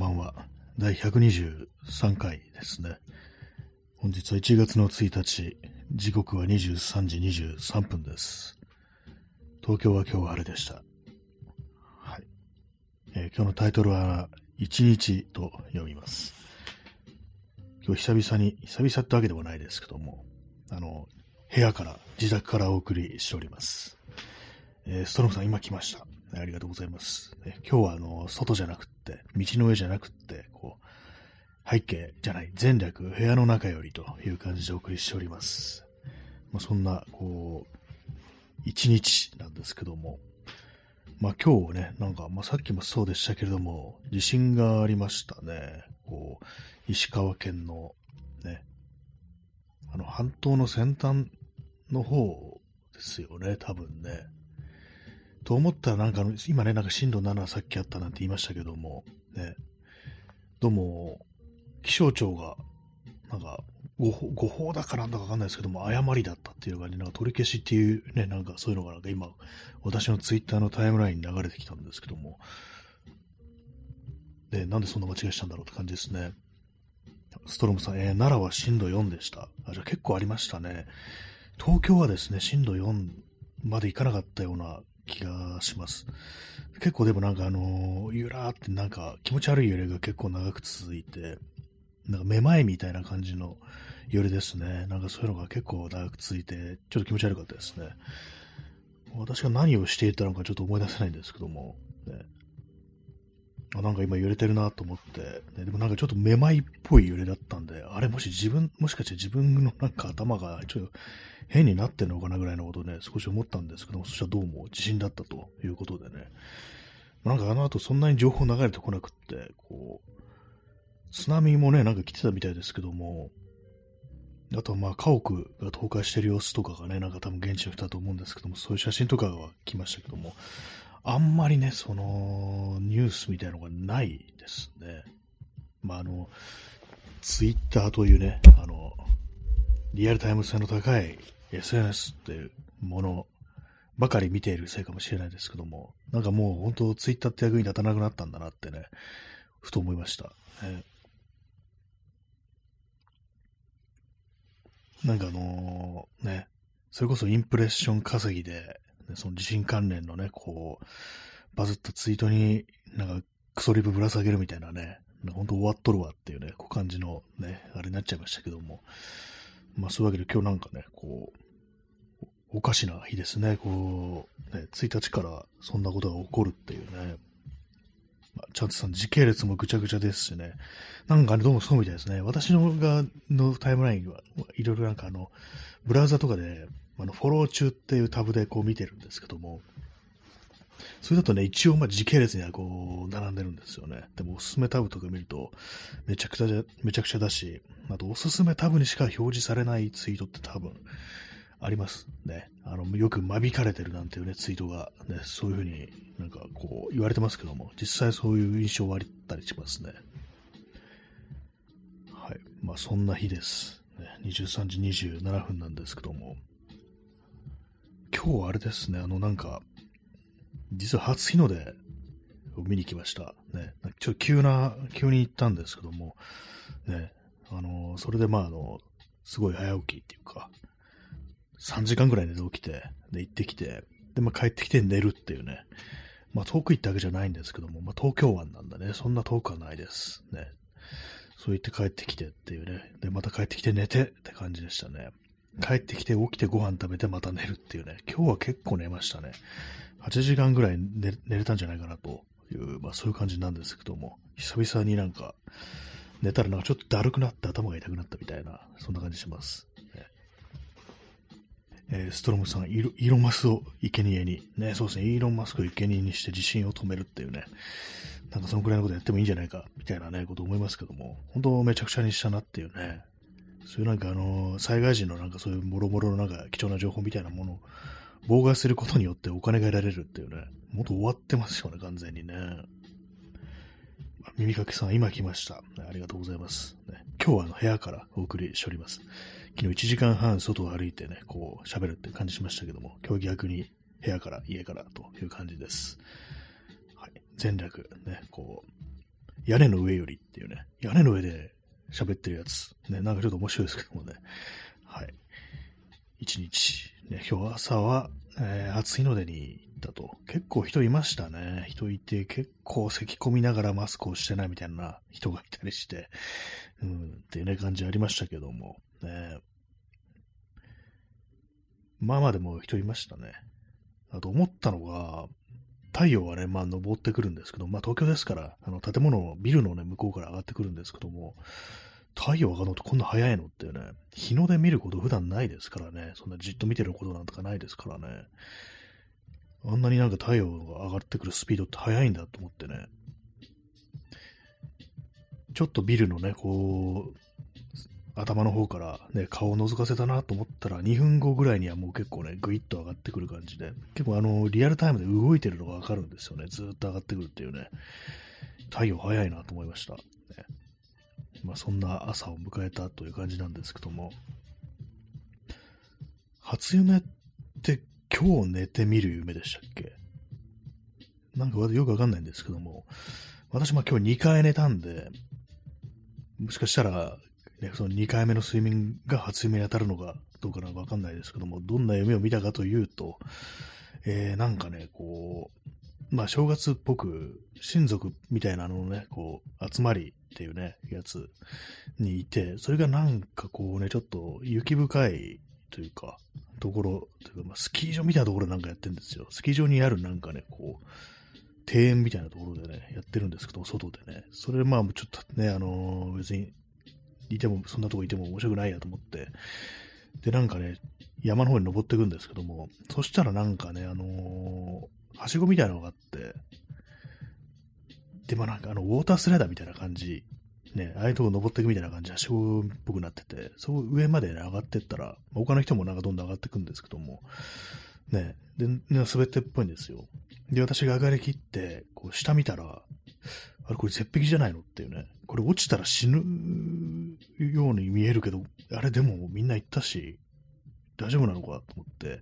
ばんは。第123回ですね。本日は1月の1日、時刻は23時23分です。東京は今日は晴れでした。はい。えー、今日のタイトルは、1日と読みます。今日久々に、久々ってわけでもないですけども、あの、部屋から、自宅からお送りしております。えー、ストロムさん今来ました。ありがとうございます。今日はあの、外じゃなくって、道の上じゃなくって、こう、背景じゃない、前略、部屋の中よりという感じでお送りしております。まあ、そんな、こう、一日なんですけども、まあ今日ね、なんか、まあさっきもそうでしたけれども、地震がありましたね。こう、石川県の、ね、あの、半島の先端の方ですよね、多分ね。と思ったらなんか、今ね、なんか震度7さっきあったなんて言いましたけども、ね、どうも、気象庁が、なんか、誤報誤報だかなんだかわかんないですけども、誤りだったっていう感じ、なんか取り消しっていうね、なんかそういうのがなんか今、私のツイッターのタイムラインに流れてきたんですけども、で、なんでそんな間違いしたんだろうって感じですね。ストロムさん、えー、奈良は震度4でした。あ、じゃあ結構ありましたね。東京はですね、震度4までいかなかったような気がします。結構でもなんかあの、ゆらーってなんか気持ち悪い揺れが結構長く続いて、なんかめまいみたいな感じの揺れですね。なんかそういうのが結構長く続いて、ちょっと気持ち悪かったですね。私が何をしていたのかちょっと思い出せないんですけども、ね、あなんか今揺れてるなと思って、ね、でもなんかちょっとめまいっぽい揺れだったんで、あれもし自分、もしかして自分のなんか頭がちょっと変になってんのかなぐらいのことをね、少し思ったんですけども、そしたらどうも地震だったということでね。なんかあの後そんなに情報流れてこなくって、こう、津波もね、なんか来てたみたいですけども、あとはまあ家屋が倒壊してる様子とかがね、なんか多分現地の人だと思うんですけども、そういう写真とかが来ましたけども、あんまりね、そのニュースみたいなのがないですね。まああの、ツイッターというね、あの、リアルタイム性の高い SNS っていうものばかり見ているせいかもしれないですけども、なんかもう本当ツイッターって役に立たなくなったんだなってね、ふと思いました。ね、なんかあのー、ね、それこそインプレッション稼ぎで、ね、その地震関連のね、こう、バズったツイートになんかクソリプぶら下げるみたいなね、本当終わっとるわっていうね、こう感じのね、あれになっちゃいましたけども、まあそういうわけで今日なんかね、こう、おかしな日ですね。こう、ね、1日からそんなことが起こるっていうね。まあ、チャンツさん、時系列もぐちゃぐちゃですしね。なんかね、どうもそうみたいですね。私のがのタイムラインは、いろいろなんかあの、ブラウザとかで、あの、フォロー中っていうタブでこう見てるんですけども、それだとね、一応まあ時系列にはこう、並んでるんですよね。でもおすすめタブとか見ると、めちゃくちゃ、めちゃくちゃだし、あとおすすめタブにしか表示されないツイートって多分、ありますね。あの、よく間引かれてるなんていうね、ツイートが、ね、そういうふうになんかこう言われてますけども、実際そういう印象はあったりしますね。はい。まあそんな日です。ね、23時27分なんですけども、今日はあれですね、あのなんか、実は初日の出を見に来ました。ね、ちょっと急な、急に行ったんですけども、ね、あの、それでまああの、すごい早起きっていうか、3時間ぐらい寝て起きて、で、行ってきて、で、まあ帰ってきて寝るっていうね、まあ遠く行ったわけじゃないんですけども、まあ東京湾なんだね、そんな遠くはないです。ね。そう言って帰ってきてっていうね、で、また帰ってきて寝てって感じでしたね。帰ってきて起きてご飯食べてまた寝るっていうね、今日は結構寝ましたね。8時間ぐらい寝れたんじゃないかなという、まあそういう感じなんですけども、久々になんか、寝たらなんかちょっとだるくなって頭が痛くなったみたいな、そんな感じします。えー、ストロムさん、イーロンマスを生贄に、ね、そうですね、イーロンマスクを生贄にして地震を止めるっていうね、なんかそのくらいのことやってもいいんじゃないか、みたいなね、こと思いますけども、本当めちゃくちゃにしたなっていうね、そういうなんかあの、災害時のなんかそういうもろもろのなんか貴重な情報みたいなものを妨害することによってお金が得られるっていうね、もっと終わってますよね、完全にね。耳かきさん、今来ました。ありがとうございます。ね、今日はあの部屋からお送りしております。昨日1時間半外を歩いてね、こう喋るって感じしましたけども、今日逆に部屋から家からという感じです。はい。前略、ね、こう、屋根の上よりっていうね、屋根の上で喋ってるやつ。ね、なんかちょっと面白いですけどもね。はい。一日。ね、今日朝は、えー、暑いのでに行ったと。結構人いましたね。人いて、結構咳込みながらマスクをしてないみたいな人がいたりして、うん、っていうね、感じありましたけども。ね、まあまあでも人いましたね。あと思ったのが、太陽はね、まあ登ってくるんですけど、まあ東京ですから、あの建物のビルのね、向こうから上がってくるんですけども、太陽上がるのってこんな早いの？っていうね、日の出見ること普段ないですからね、そんなじっと見てることなんとかないですからね、あんなになんか太陽が上がってくるスピードって速いんだと思ってね、ちょっとビルのね、こう、頭の方からね、顔を覗かせたなと思ったら、2分後ぐらいにはもう結構ね、ぐいっと上がってくる感じで、結構あの、リアルタイムで動いてるのがわかるんですよね。ずっと上がってくるっていうね。太陽早いなと思いました。まあ、そんな朝を迎えたという感じなんですけども、初夢って今日寝てみる夢でしたっけ？なんかよくわかんないんですけども、私も今日2回寝たんで、もしかしたらね、その2回目の睡眠が初夢に当たるのかどうかなんかわかんないですけども、どんな夢を見たかというと、えー、なんかね、こう、まあ正月っぽく、親族みたいなのをね、こう、集まりっていうね、やつにいて、それがなんかこうね、ちょっと雪深いというか、ところ、というかまあ、スキー場みたいなところなんかやってるんですよ。スキー場にあるなんかね、こう、庭園みたいなところでね、やってるんですけど、外でね。それまあ、ちょっとね、あのー、別にいても、そんなとこいても面白くないやと思って、で、なんかね、山の方に登っていくんですけども、そしたらなんかね、あのー、はしごみたいなのがあって、で、まあなんかあの、ウォータースライダーみたいな感じ、ね、ああいうとこ登っていくみたいな感じ、はしごっぽくなってて、そこ上まで、ね、上がってったら、他の人もなんかどんどん上がっていくんですけども、ね、で、ね、滑ってっぽいんですよ。で、私が上がりきって、こう、下見たら、あれこれ絶壁じゃないのっていうね。これ落ちたら死ぬように見えるけど、あれでもみんな行ったし、大丈夫なのかと思って。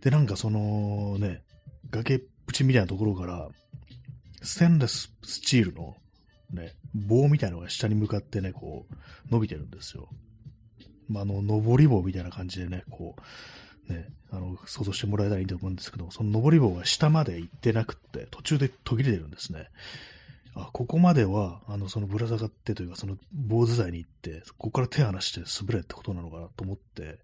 で、なんかそのね、崖っぷちみたいなところから、ステンレススチールのね、棒みたいなのが下に向かってね、こう、伸びてるんですよ。まあ、あの、登り棒みたいな感じでね、こう、ね、あの、想像してもらえたらいいと思うんですけど、その登り棒が下まで行ってなくって、途中で途切れてるんですね。あ、ここまでは、あの、そのぶら下がってというか、その坊主台に行って、ここから手離して滑れってことなのかなと思って、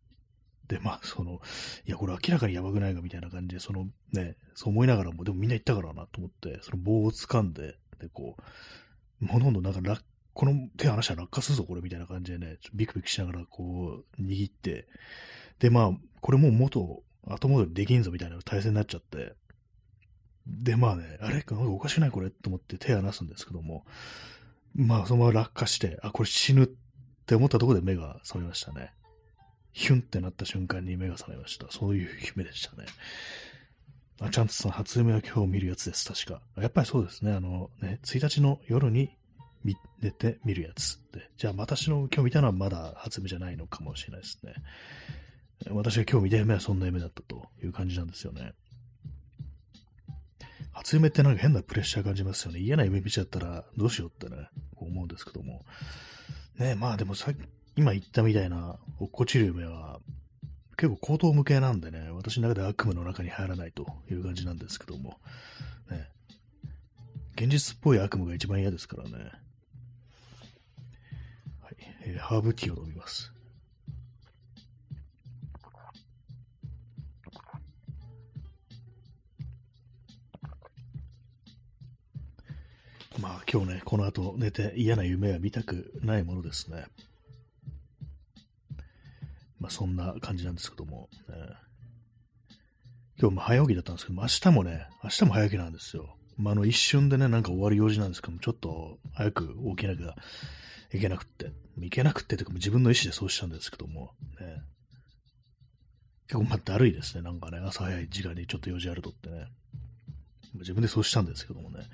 まあ、その、いや、これ明らかにやばくないかみたいな感じで、そのね、そう思いながらも、でもみんな行ったからなと思って、その棒を掴んで、で、こう、もうどんどなんかこの手離したら落下するぞ、これ、みたいな感じでね、ビクビクしながら、こう、握って、で、まあ、これもう元、後戻りできんぞ、みたいな体勢になっちゃって、で、まあね、あれ？なんかおかしくない？これ？と思って手離すんですけども、まあそのまま落下して、あ、これ死ぬって思ったところで目が覚めましたね。ヒュンってなった瞬間に目が覚めました。そういう夢でしたね。あちゃんとその初夢は今日見るやつです、確か。やっぱりそうですね。あのね、1日の夜に寝て見るやつで。じゃあ私の今日見たのはまだ初夢じゃないのかもしれないですね。私が今日見た夢はそんな夢だったという感じなんですよね。初夢ってなんか変なプレッシャー感じますよね。嫌な夢見ちゃったらどうしようってね、こう思うんですけども。ねまあでもさっ今言ったみたいな落っこちる夢は結構高等無形なんでね、私の中で悪夢の中に入らないという感じなんですけども。ね現実っぽい悪夢が一番嫌ですからね。はい。えー、ハーブティーを飲みます。まあ今日ね、この後寝て嫌な夢は見たくないものですね。まあそんな感じなんですけども、ね、今日も早起きだったんですけども、明日もね、明日も早起きなんですよ。まああの一瞬でね、なんか終わる用事なんですけども、ちょっと早く起きなきゃいけなくって、いけなくってというか自分の意思でそうしたんですけども、ね、結構まあだるいですね、なんかね、朝早い時間にちょっと用事あるとってね。自分でそうしたんですけどもね。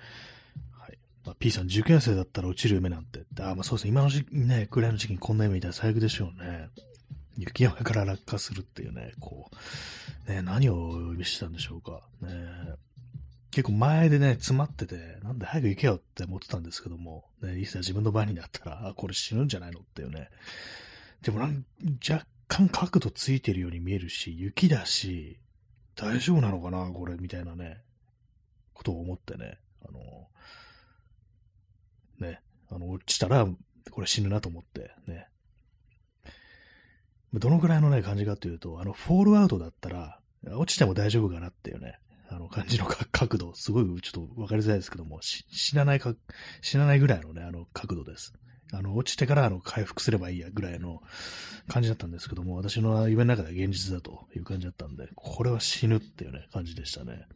まあ、P さん、受験生だったら落ちる夢なんて。あまあそうですね。今の時期ね、くらいの時期にこんな夢見たら最悪でしょうね。雪山から落下するっていうね、こう、ね、何を意味したんでしょうか。ね、結構前でね、詰まってて、なんで早く行けよって思ってたんですけども、ね、いざ自分の番になったら、あ、これ死ぬんじゃないのっていうね。でもなん若干角度ついてるように見えるし、雪だし、大丈夫なのかなこれ、みたいなね、ことを思ってね、あの、ね、あの、落ちたら、これ死ぬなと思って、ね。どのくらいのね、感じかっていうと、あの、フォールアウトだったら、落ちても大丈夫かなっていうね、あの感じの 角度、すごいちょっとわかりづらいですけども、死なないか、死なないぐらいのね、あの角度です。あの、落ちてからあの回復すればいいやぐらいの感じだったんですけども、私の夢の中では現実だという感じだったんで、これは死ぬっていうね、感じでしたね。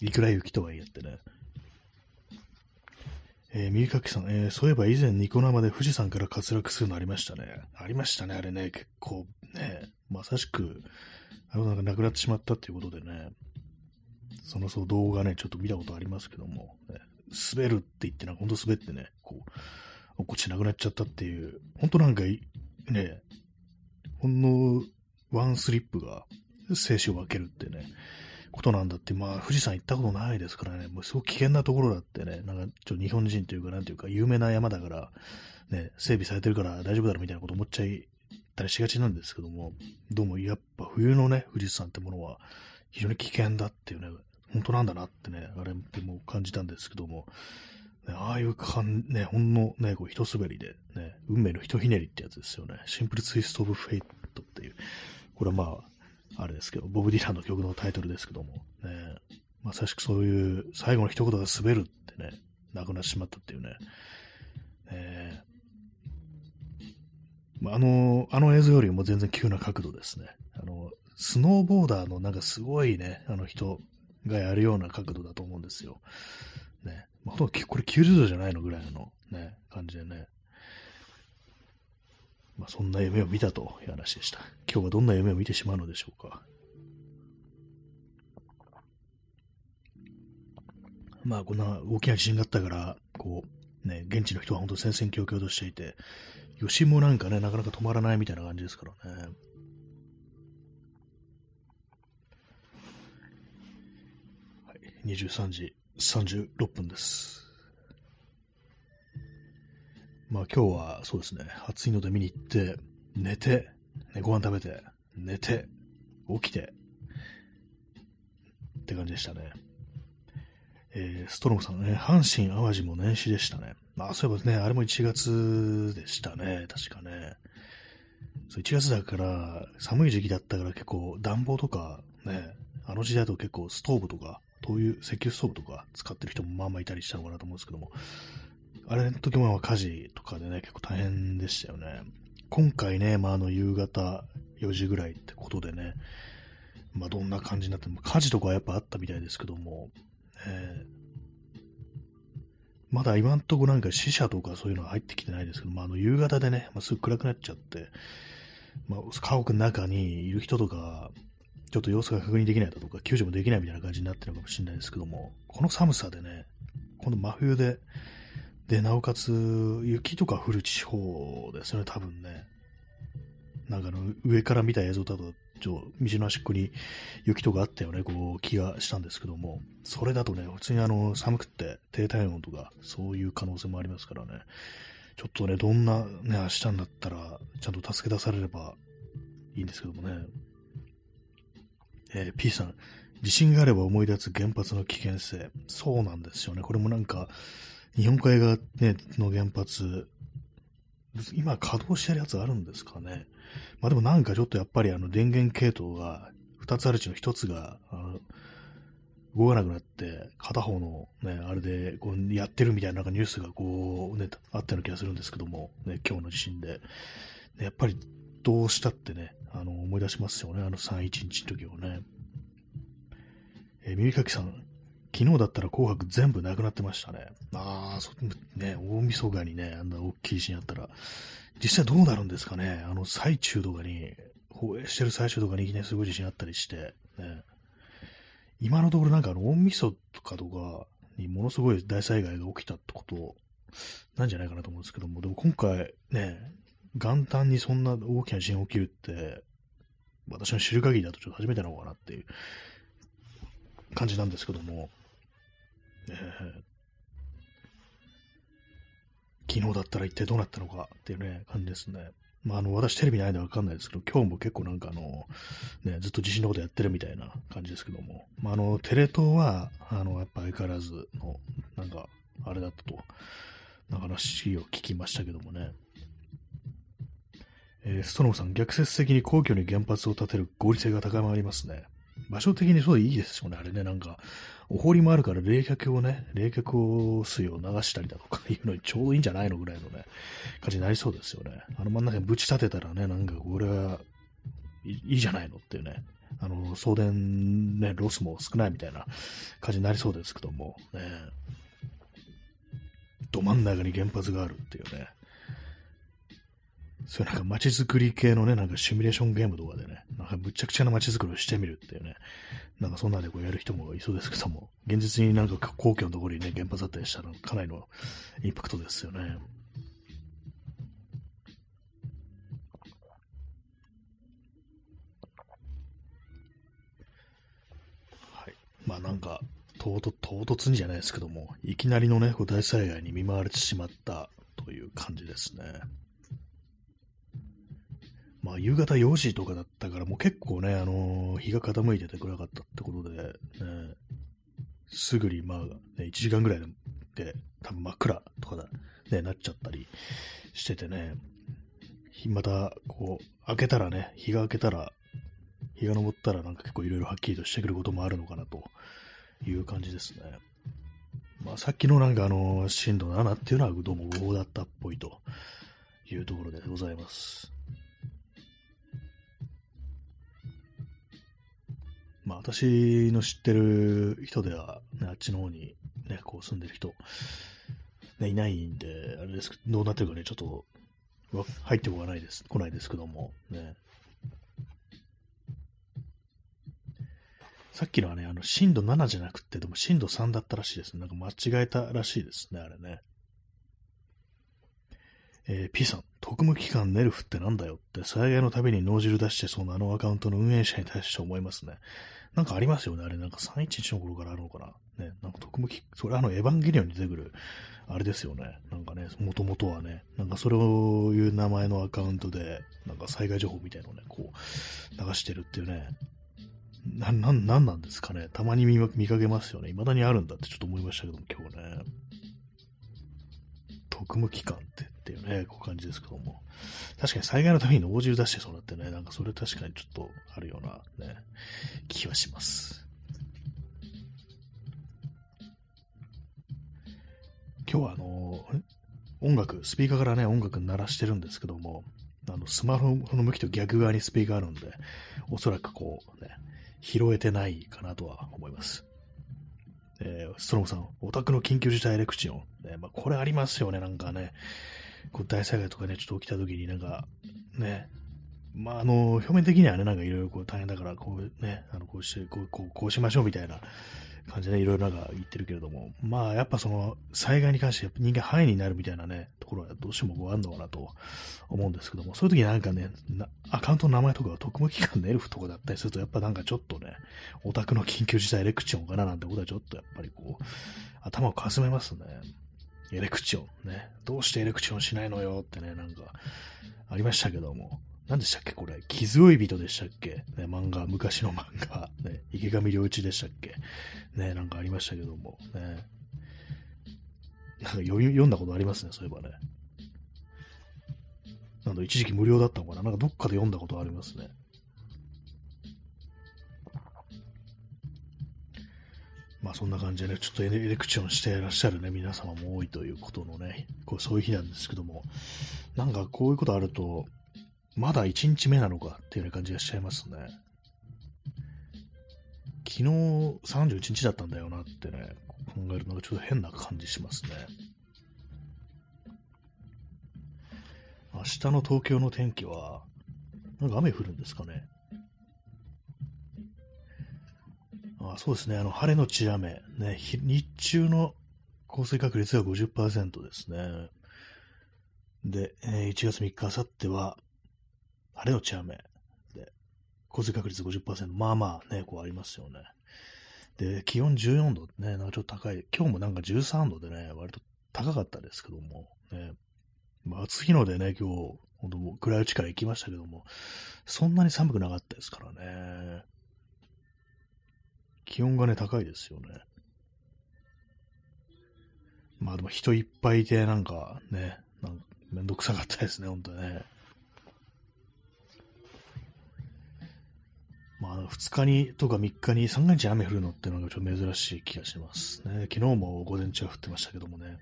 いくら雪とはいえってね。えー、右かきさん、えー、そういえば以前ニコ生で富士山から滑落するのありましたね。ありましたね、あれね、結構ね、まさしく、あのなんか亡くなってしまったっていうことでね、そのそう動画ね、ちょっと見たことありますけども、ね、滑るって言ってな、ほんと滑ってね、こう、落っこちなくなっちゃったっていう、ほんとなんか、ね、ほんのワンスリップが生死を分けるってね、ことなんだって、まあ、富士山行ったことないですからね、もうすごく危険なところだってね、なんか、ちょ日本人というか、なんていうか、有名な山だから、ね、整備されてるから大丈夫だろみたいなこと思っちゃったりしがちなんですけども、どうもやっぱ冬のね、富士山ってものは非常に危険だっていうね、本当なんだなってね、あれでも感じたんですけども、ね、ああいう感、ね、ほんのね、こう、一滑りで、ね、運命の一ひねりってやつですよね。シンプルツイストオブフェイトっていう。これはまあ、あれですけど、ボブ・ディランの曲のタイトルですけども、ね、まさしくそういう最後の一言が滑るってね、亡くなってしまったっていうね、えまあ、あの、あの映像よりも全然急な角度ですね。あの、スノーボーダーのなんかすごいね、あの人がやるような角度だと思うんですよ。ね。まあ、これ90度じゃないのぐらいのね、感じでね。まあ、そんな夢を見たという話でした。今日はどんな夢を見てしまうのでしょうか。まあ、こんな大きな地震があったから、こう、ね、現地の人は本当戦々恐々としていて、余震もなんかね、なかなか止まらないみたいな感じですからね。はい、23時36分です。まあ今日はそうですね、暑いので見に行って、寝て、ね、ご飯食べて、寝て、起きて、って感じでしたね。えー、ストロムさんね、阪神淡路も年始でしたね。まあ、そういえばね、あれも1月でしたね、確かね。そう1月だから、寒い時期だったから結構暖房とかね、あの時代だと結構ストーブとか、灯油、石油ストーブとか使ってる人もまあまあいたりしたのかなと思うんですけども、あれの時も火事とかでね、結構大変でしたよね。今回ね、まあ、あの夕方4時ぐらいってことでね、まあ、どんな感じになっても、火事とかはやっぱあったみたいですけども、えー、まだ今んとこなんか死者とかそういうのは入ってきてないですけど、まあ、あの夕方でね、まあ、すぐ暗くなっちゃって、まあ、家屋の中にいる人とか、ちょっと様子が確認できないだとか、救助もできないみたいな感じになってるかもしれないですけども、この寒さでね、この真冬で、で、なおかつ、雪とか降る地方ですよね、多分ね。なんかの、上から見た映像だと、ちょ道の端っこに雪とかあったよね、こう、気がしたんですけども、それだとね、普通にあの、寒くって低体温とか、そういう可能性もありますからね、ちょっとね、どんなね、明日になったら、ちゃんと助け出されればいいんですけどもね。えー、P さん、地震があれば思い出す原発の危険性。そうなんですよね。これもなんか、日本海側、ね、の原発、今稼働してるやつあるんですかね。まあでもなんかちょっとやっぱりあの電源系統が2つあるうちの1つが、あ、動かなくなって、片方のね、あれでこうやってるみたいななんかニュースがこうね、あったような気がするんですけども、ね、今日の地震で。やっぱりどうしたってね、あの、思い出しますよね、あの311の時をね。えー、耳かきさん、昨日だったら紅白全部なくなってましたね。ああ、そ、ね、大晦日にね、あんな大きいシーンあったら、実際どうなるんですかね。あの、最中とかに、放映してる最中とかにいきなりすごい地震あったりして、ね。今のところなんかあの、大晦日とかにものすごい大災害が起きたってことなんじゃないかなと思うんですけども、でも今回ね、元旦にそんな大きな地震起きるって、私の知る限りだとちょっと初めてなのかなっていう感じなんですけども、昨日だったら一体どうなったのかっていうね、感じですね。まあ、あの、私テレビないんでわかんないですけど、今日も結構なんかあの、ね、ずっと地震のことやってるみたいな感じですけども、まあ、あの、テレ東は、あの、やっぱ相変わらずの、なんか、あれだったと、な話を聞きましたけどもね。えー、ストロムさん、逆説的に皇居に原発を建てる合理性が高まりますね。場所的にそういいですよね、あれね、なんか、お堀もあるから冷却をね、冷却水を流したりだとかいうのにちょうどいいんじゃないのぐらいのね、感じになりそうですよね。あの真ん中にぶち立てたらね、なんかこれはいいじゃないのっていうね、あの、送電ね、ロスも少ないみたいな感じになりそうですけども、ね、ど真ん中に原発があるっていうね、そういうなんか街づくり系のね、なんかシミュレーションゲームとかでね、なんかむちゃくちゃな街づくりをしてみるっていうね、なんかそんなでこうやる人もいそうですけども、現実になんか皇居のところにね、原発あったりしたらかなりのインパクトですよね。はい。まあなんか、唐突、唐突にじゃないですけども、いきなりのね、こう大災害に見舞われてしまったという感じですね。まあ、夕方4時とかだったから、もう結構ね、あのー、日が傾いてて暗かったってことで、ね、すぐに、まあ、ね、1時間ぐらいで、多分真っ暗とかだ、ね、なっちゃったりしててね、また、こう、開けたらね、日が明けたら、日が昇ったらなんか結構いろいろはっきりとしてくることもあるのかなという感じですね。まあ、さっきのなんかあの、震度7っていうのはどうも無法だったっぽいというところでございます。まあ私の知ってる人では、ね、あっちの方にね、こう住んでる人、ね、いないんで、あれですどうなってるかね、ちょっと入ってこないです、来ないですけども、ね。さっきのはね、あの、震度7じゃなくて、でも震度3だったらしいです。なんか間違えたらしいですね、あれね。えー、P さん、特務機関ネルフってなんだよって災害のたびに脳汁出してそうなあのアカウントの運営者に対して思いますね。なんかありますよね。あれなんか311の頃からあるのかな。ね。なんか特務機、それあのエヴァンゲリオンに出てくる、あれですよね。なんかね、もともとはね、なんかそれをいう名前のアカウントで、なんか災害情報みたいのをね、こう、流してるっていうね。な、な、なんなんですかね。たまに見かけますよね。未だにあるんだってちょっと思いましたけども、今日ね。特務機関ってっていうね、こう感じですけども。確かに災害のために応じる出してそうなってね、なんかそれ確かにちょっとあるようなね、気はします。今日はあの、音楽、スピーカーからね、音楽鳴らしてるんですけども、あの、スマホの向きと逆側にスピーカーあるんで、おそらくこうね、拾えてないかなとは思います。えー、ストロムさん、オタクの緊急事態レクチオン。ね、まあ、これありますよね、なんかね。こう大災害とかね、ちょっと起きた時になんか、ね、まあ、あの、表面的にはね、なんかいろいろこう大変だから、こうね、あの、こうして、こう、こうこうしましょうみたいな感じで、ね、いろいろなんか言ってるけれども、まあ、やっぱその、災害に関して人間範囲になるみたいなね、ところはどうしてもこうあるのかなと思うんですけども、そういう時なんかね、アカウントの名前とか特務機関のエルフとかだったりすると、やっぱなんかちょっとね、オタクの緊急事態エレクチョンかななんてことはちょっとやっぱりこう、頭をかすめますね。エレクチョンね。どうしてエレクチョンしないのよってね、なんか、ありましたけども。何でしたっけこれ？傷追い人でしたっけ？ね、漫画、昔の漫画。ね、池上良一でしたっけ？ね、なんかありましたけども。ね。なんか読読んだことありますね、そういえばね。なんだ、一時期無料だったのかな？なんかどっかで読んだことありますね。まあそんな感じでね、ちょっとエレクチョンしていらっしゃるね、皆様も多いということのね、こうそういう日なんですけども、なんかこういうことあると、まだ1日目なのかっていうう感じがしちゃいますね。昨日31日だったんだよなってね、考えるのがちょっと変な感じしますね。明日の東京の天気は、なんか雨降るんですかね。あそうですね、あの晴れのち雨、ね、日中の降水確率が50%ですね。で、えー、1月3日、あさっては、晴れのち雨。で、降水確率50%。まあまあね、こうありますよね。で、気温14度ね、なんかちょっと高い。今日もなんか13度でね、割と高かったですけども、ね、まあ、暑いのでね、今日、本当もう暗いうちから行きましたけども、そんなに寒くなかったですからね。気温がね、高いですよね。まあでも人いっぱいいて、なんかね、なんかめんどくさかったですね、ほんとね。まあ、2日にとか3日に3日雨降るのってのがちょっと珍しい気がしますね。昨日も午前中は降ってましたけどもね。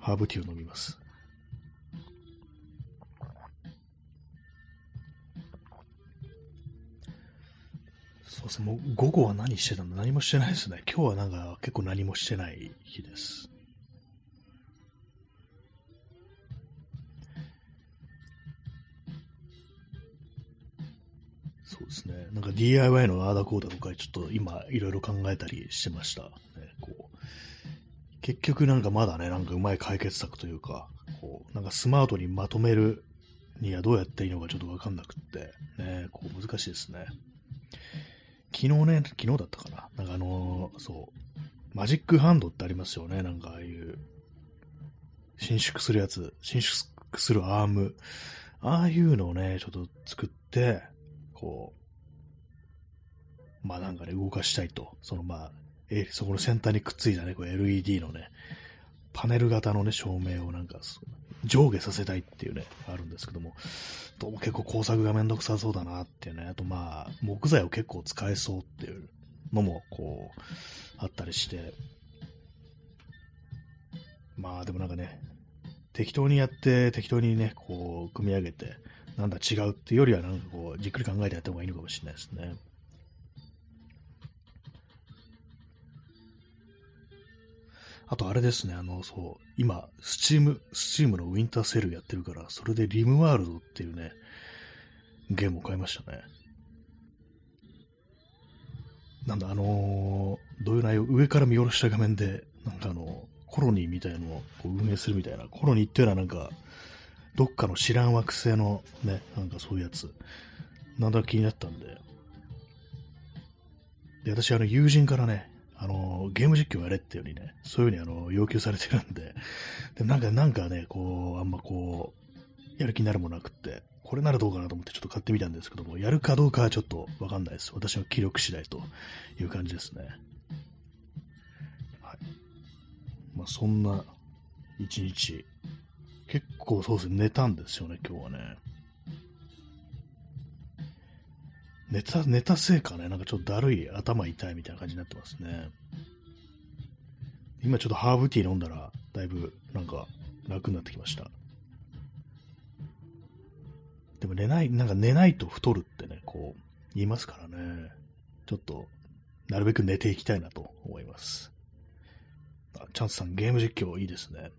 ハーブティーを飲みます。そうですね、もう午後は何してたんだ何もしてないですね。今日はなんか結構何もしてない日です。ね。なんか DIY のアーダコーダとかちょっと今いろいろ考えたりしてました。ね、こう結局なんかまだね、なんかうまい解決策というか、こうなんかスマートにまとめるにはどうやっていいのかちょっとわかんなくって、ね、こう難しいですね。昨日ね、昨日だったかな。なんかあのー、そう、マジックハンドってありますよね。なんかああいう、伸縮するやつ、伸縮するアーム。ああいうのをね、ちょっと作って、こう、まあなんかね、動かしたいと。そのまあ、えそこの先端にくっついたね、こう LED のね、パネル型のね、照明をなんか、上下させたいっていうね、あるんですけども、どうも結構工作がめんどくさそうだなっていうね、あとまあ、木材を結構使えそうっていうのも、こう、あったりして、まあでもなんかね、適当にやって適当にね、こう、組み上げて、なんだ違うっていうよりはなんかこう、じっくり考えてやった方がいいのかもしれないですね。あとあれですね、あの、そう、今、スチーム、スチームのウィンターセールやってるから、それでリムワールドっていうね、ゲームを買いましたね。なんだ、あのー、どういう内容、上から見下ろした画面で、なんかあの、コロニーみたいのをこう運営するみたいな、コロニーっていうのはなんか、どっかの知らん惑星のね、なんかそういうやつ、なんだか気になったんで、で、私、あの、友人からね、ゲーム実況やれっていうようにね、そういうふうにあの、要求されてるんで、でなんか、なんかね、こう、あんまこう、やる気になるもなくって、これならどうかなと思ってちょっと買ってみたんですけども、やるかどうかはちょっとわかんないです。私の気力次第という感じですね。はい。まあ、そんな一日結構そうですね、寝たんですよね、今日はね。寝た、寝たせいかね、なんかちょっとだるい、頭痛いみたいな感じになってますね。今ちょっとハーブティー飲んだら、だいぶなんか楽になってきました。でも寝ない、なんか寝ないと太るってね、こう言いますからね。ちょっと、なるべく寝ていきたいなと思います。あチャンスさん、ゲーム実況いいですね。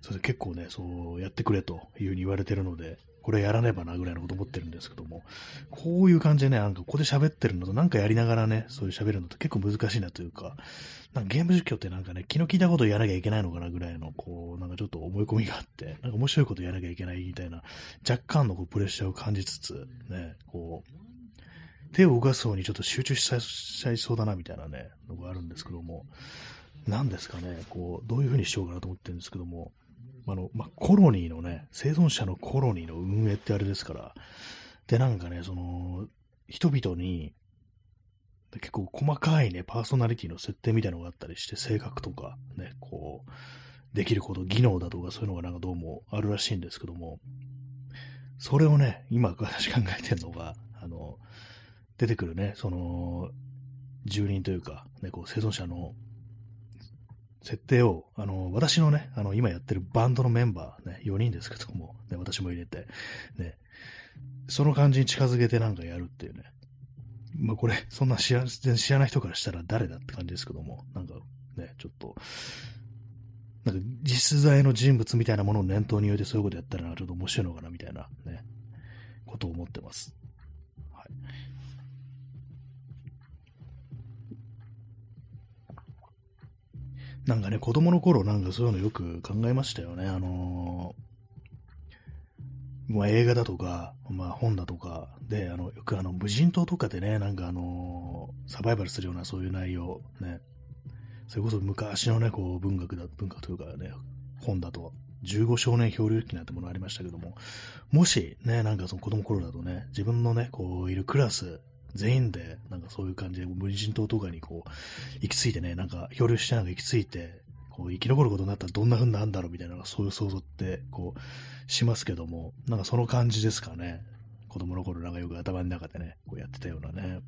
それで結構ね、そうやってくれというふうに言われてるので、これやらねばなぐらいのこと思ってるんですけども、こういう感じでね、なんかここで喋ってるのとなんかやりながらね、そういう喋るのって結構難しいなというか、なんかゲーム実況ってなんかね、気の利いたことやらなきゃいけないのかなぐらいの、こう、なんかちょっと思い込みがあって、なんか面白いことやらなきゃいけないみたいな、若干のこうプレッシャーを感じつつ、ね、こう、手を動かす方にちょっと集中しちゃいそうだなみたいなね、のがあるんですけども、何ですかね、こう、どういう風にしようかなと思ってるんですけども、あの、まあ、コロニーのね、生存者のコロニーの運営ってあれですから、で、なんかね、その、人々に、結構細かいね、パーソナリティの設定みたいなのがあったりして、性格とか、ね、こう、できること、技能だとかそういうのがなんかどうもあるらしいんですけども、それをね、今私考えてるのが、あの、出てくるね、その、住人というか、ね、こう生存者の設定を、あの、私のね、あの、今やってるバンドのメンバー、ね、4人ですけども、ね、私も入れて、ね、その感じに近づけてなんかやるっていうね。まあこれ、そんな知ら知らない人からしたら誰だって感じですけども、なんかね、ちょっと、なんか実在の人物みたいなものを念頭に置いてそういうことやったらちょっと面白いのかなみたいなね、ことを思ってます。はいなんかね、子供の頃なんかそういうのよく考えましたよね。あのー、まあ、映画だとか、まあ、本だとかで、あの、よくあの、無人島とかでね、なんかあのサバイバルするようなそういう内容、ね、それこそ昔のね、こう、文学だ、文学というかね、本だと、15少年漂流記なんてものありましたけども、もしね、なんかその子供頃だとね、自分のね、こう、いるクラス全員で、なんかそういう感じで無人島とかにこう、行き着いてね、なんか漂流してなんか行き着いて、こう生き残ることになったらどんな風になるんだろうみたいな、そういう想像って、こう、しますけども、なんかその感じですかね。子供の頃なんかよく頭の中でね、こうやってたようなね。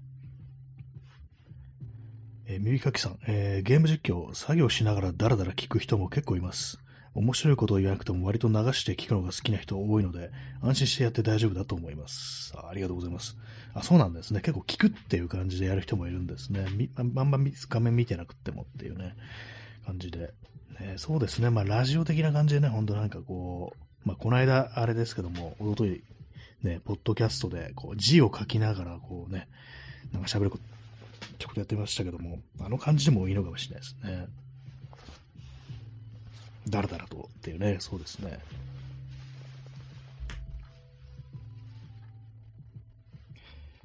えー、耳かきさん、えー、ゲーム実況、作業しながらダラダラ聞く人も結構います。面白いことを言わなくても割と流して聞くのが好きな人多いので、安心してやって大丈夫だと思います。あありがとうございます。あ、そうなんですね。結構聞くっていう感じでやる人もいるんですね。み、まんま画面見てなくてもっていうね、感じで。ね、そうですね。まあ、ラジオ的な感じでね、ほんとなんかこう、まあ、この間、あれですけども、おととい、ね、ポッドキャストで、こう、字を書きながら、こうね、なんか喋ること、ちょっとやってましたけども、あの感じでもいいのかもしれないですね。だらだらとっていうね、そうですね。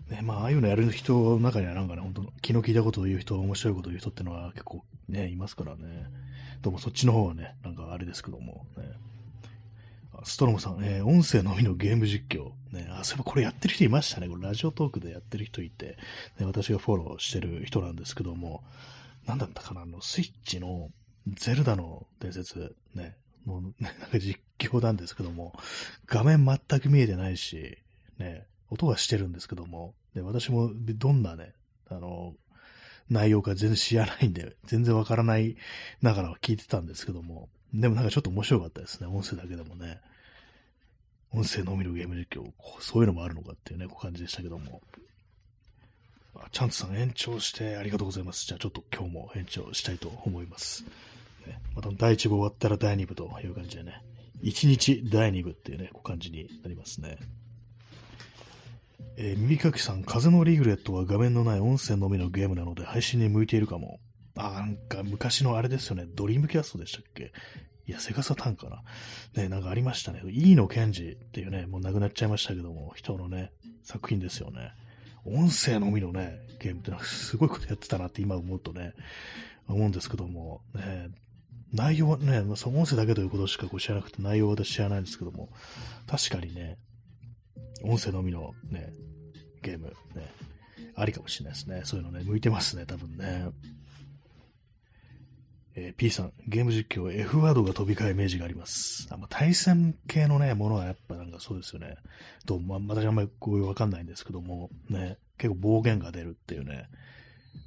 ね、まあ、ああいうのやる人の中にはなんかね、本当気の利いたことを言う人、面白いことを言う人ってのは結構ね、いますからね。どうもそっちの方はね、なんかあれですけども、ね。ストロムさん、えー、音声のみのゲーム実況。ね、あ、そういえばこれやってる人いましたね。これラジオトークでやってる人いて、ね、私がフォローしてる人なんですけども、なんだったかな、あの、スイッチのゼルダの伝説、ね、もう、なんか実況なんですけども、画面全く見えてないし、ね、音はしてるんですけども、で、私もどんなね、あの、内容か全然知らないんで、全然わからないながら聞いてたんですけども、でもなんかちょっと面白かったですね、音声だけでもね。音声のみのゲーム実況、そういうのもあるのかっていうね、こう感じでしたけども。あチャンツさん延長してありがとうございます。じゃあちょっと今日も延長したいと思います。ね、また第1部終わったら第2部という感じでね、1日第2部っていうね、こう感じになりますね。えー、耳かきさん、風のリグレットは画面のない音声のみのゲームなので配信に向いているかも。あ、なんか昔のあれですよね、ドリームキャストでしたっけ？いや、セガサタンかな。ね、なんかありましたね。飯野健治っていうね、もう亡くなっちゃいましたけども、人のね、作品ですよね。音声のみのね、ゲームってのはすごいことやってたなって今思うとね、思うんですけども、ね、内容はね、ま、その音声だけということしかこう知らなくて、内容は私知らないんですけども、確かにね、音声のみのね、ゲーム、ね、ありかもしれないですね。そういうのね、向いてますね、多分ね。えー、P さん、ゲーム実況、F ワードが飛び交うイメージがあります。あま、対戦系のね、ものはやっぱなんかそうですよね。と、ま、私あんまりこうわかんないんですけども、ね、結構暴言が出るっていうね、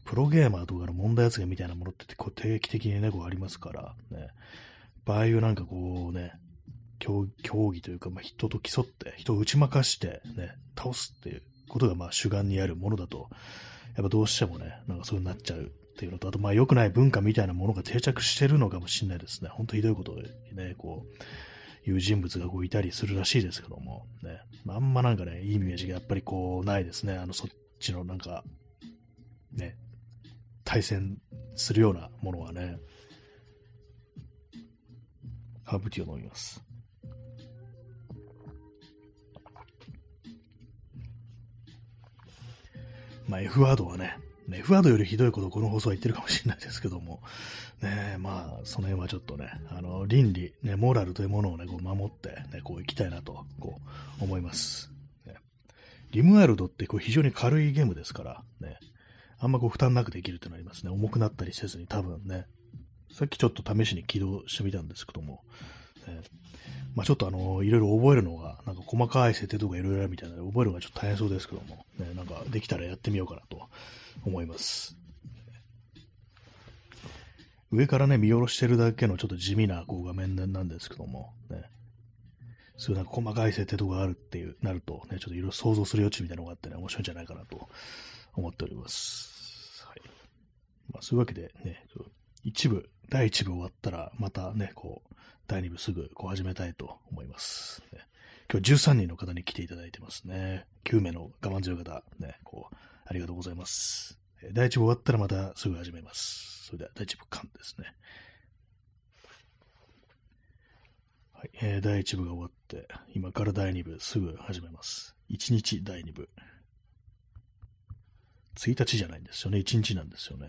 プロゲーマーとかの問題発言みたいなものってこう定期的にね、こうありますから、ね、ああいうなんかこうね、競技というか、まあ、人と競って、人を打ち負かして、ね、倒すっていうことが、まあ、主眼にあるものだと、やっぱどうしてもね、なんかそうなっちゃうっていうのと、あと、まあ、良くない文化みたいなものが定着してるのかもしれないですね。ほんとひどいことをね、こう、いう人物がこういたりするらしいですけども、ね。まあ、あんまなんかね、いいイメージがやっぱりこう、ないですね。あの、そっちのなんか、ね、対戦するようなものはね。ハーブティーを飲みます。まあ、F ワードはね、F ワードよりひどいことをこの放送は言ってるかもしれないですけども、ね、まあ、その辺はちょっとね、あの、倫理、ね、モラルというものをね、こう守って、ね、こう行きたいなと、こう、思います。ね、リムワールドってこう非常に軽いゲームですから、ね、あんまこう負担なくできるってなりますね。重くなったりせずに多分ね、さっきちょっと試しに起動してみたんですけども、ね、まあ、ちょっとあの、いろいろ覚えるのが、なんか細かい設定とかいろいろあるみたいなので、覚えるのがちょっと大変そうですけども、ね、なんかできたらやってみようかなと思います。上からね、見下ろしてるだけのちょっと地味なこう画面なんですけども、ね、そういうなんか細かい設定とかあるっていう、なるとね、ちょっといろいろ想像する余地みたいなのがあってね、面白いんじゃないかなと思っております。まあ、そういうわけでね、一部、第一部終わったら、またね、こう、第2部すぐこう始めたいと思います。ね、今日13人の方に来ていただいてますね。9名の我慢強い方、ね、こう、ありがとうございます。第1部終わったらまたすぐ始めます。それでは第1部完ですね。はいえー、第1部が終わって、今から第2部すぐ始めます。1日第2部。1日じゃないんですよね。1日なんですよね。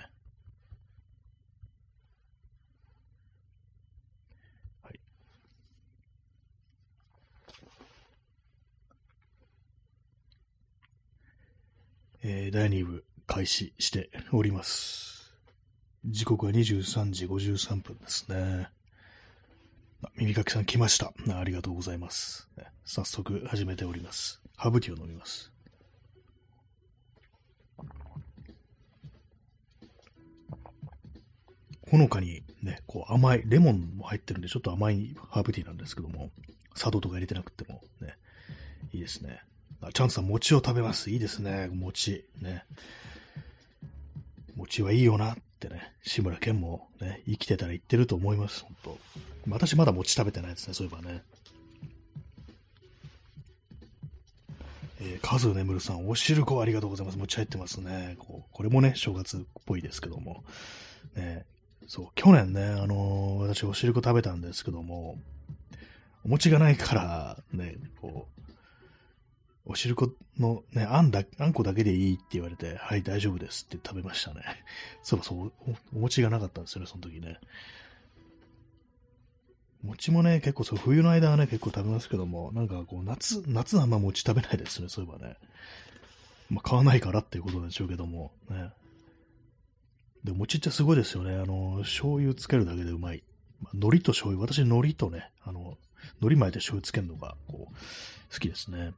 えー、第2部開始しております。時刻は23時53分ですね。耳かきさん来ました。ありがとうございます。早速始めております。ハーブティーを飲みます。ほのかにね、こう甘い、レモンも入ってるんで、ちょっと甘いハーブティーなんですけども、砂糖とか入れてなくてもね、いいですね。チャンスさん、餅を食べます。いいですね、餅。ね。餅はいいよなってね、志村けんもね、生きてたら言ってると思います、本当私まだ餅食べてないですね、そういえばね。えー、カズネムルさん、おしるこありがとうございます。餅入ってますね。こうこれもね、正月っぽいですけども。ね、そう、去年ね、あのー、私おしるこ食べたんですけども、お餅がないから、ね、こう、おしるこのね、あんだ、あんこだけでいいって言われて、はい、大丈夫ですって食べましたね。そうそうお、お餅がなかったんですよね、その時ね。餅もね、結構そう、冬の間はね、結構食べますけども、なんかこう、夏、夏はあんま餅食べないですね、そういえばね。まあ、買わないからっていうことでしょうけども、ね。で、餅ってすごいですよね。あの、醤油つけるだけでうまい。まあ、海苔と醤油、私海苔とね、あの、海苔巻いて醤油つけるのが、こう、好きですね。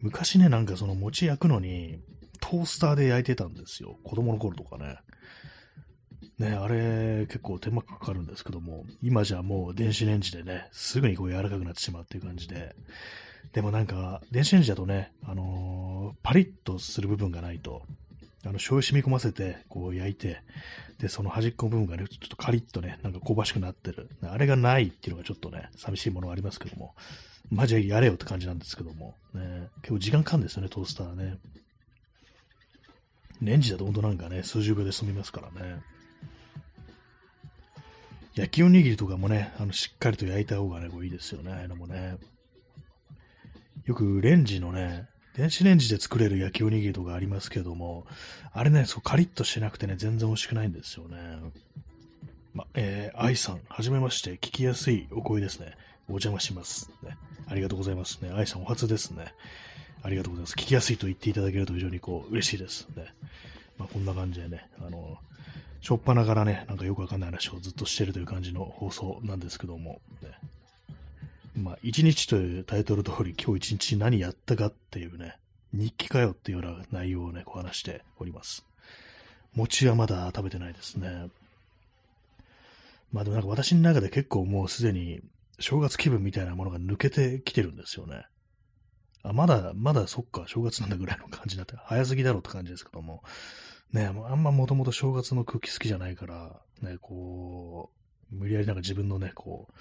昔ね、なんかその餅焼くのに、トースターで焼いてたんですよ。子供の頃とかね。ね、あれ結構手間かかるんですけども、今じゃもう電子レンジでね、すぐにこう柔らかくなってしまうっていう感じで、でもなんか、電子レンジだとね、あのー、パリッとする部分がないと、あの、醤油染み込ませて、こう焼いて、で、その端っこの部分がね、ちょっとカリッとね、なんか香ばしくなってる。あれがないっていうのがちょっとね、寂しいものがありますけども、マジでやれよって感じなんですけども、ね、結構時間かかるんですよね、トースターね。レンジだとほんとなんかね、数十秒で済みますからね。焼きおにぎりとかもね、あの、しっかりと焼いた方がね、こういいですよね、ああいうのもね。よくレンジのね、電子レンジで作れる焼きおにぎりとかありますけども、あれね、そうカリッとしてなくてね、全然美味しくないんですよね。ま、えー、愛さん、はじめまして、聞きやすいお声ですね。お邪魔します。ね、ありがとうございますね。愛さん、お初ですね。ありがとうございます。聞きやすいと言っていただけると非常にこう、嬉しいですね。まあ、こんな感じでね、あの、しょっぱながらね、なんかよくわかんない話をずっとしてるという感じの放送なんですけども、ね、まあ、一日というタイトル通り、今日一日何やったかっていうね、日記かよっていうような内容をね、こう話しております。餅はまだ食べてないですね。まあでもなんか私の中で結構もうすでに正月気分みたいなものが抜けてきてるんですよね。あ、まだ、まだそっか、正月なんだぐらいの感じになって、早すぎだろうって感じですけども、ね、あんまもともと正月の空気好きじゃないから、ね、こう、無理やりなんか自分のね、こう、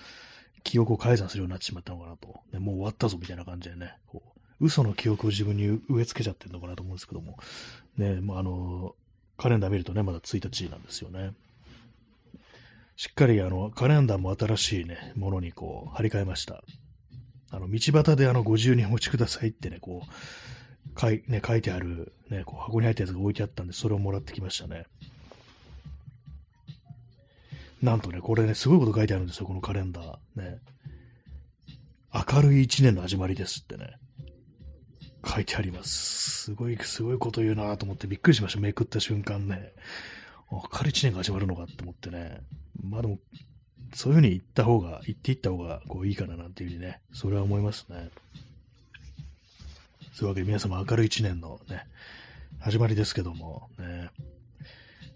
記憶を改ざんするようになってしまったのかなと、ね、もう終わったぞみたいな感じでね、こう、嘘の記憶を自分に植え付けちゃってるのかなと思うんですけども、ね、まあ、あの、カレンダー見るとね、まだ1日なんですよね。しっかりあの、カレンダーも新しいね、ものにこう、貼り替えました。あの、道端であの、ご自由にお持ちくださいってね、こう、書い,、ね、書いてある、ね、こう箱に入ったやつが置いてあったんで、それをもらってきましたね。なんとね、これね、すごいこと書いてあるんですよ、このカレンダー。ね。明るい一年の始まりですってね。書いてあります。すごい、すごいこと言うなと思ってびっくりしました。めくった瞬間ね。明るい一年が始まるのかって思ってね。まあでも、そういうふうに言った方が、言っていった方がこういいかななんていうふうにね、それは思いますね。そういうわけで皆様明るい一年のね、始まりですけども、ね。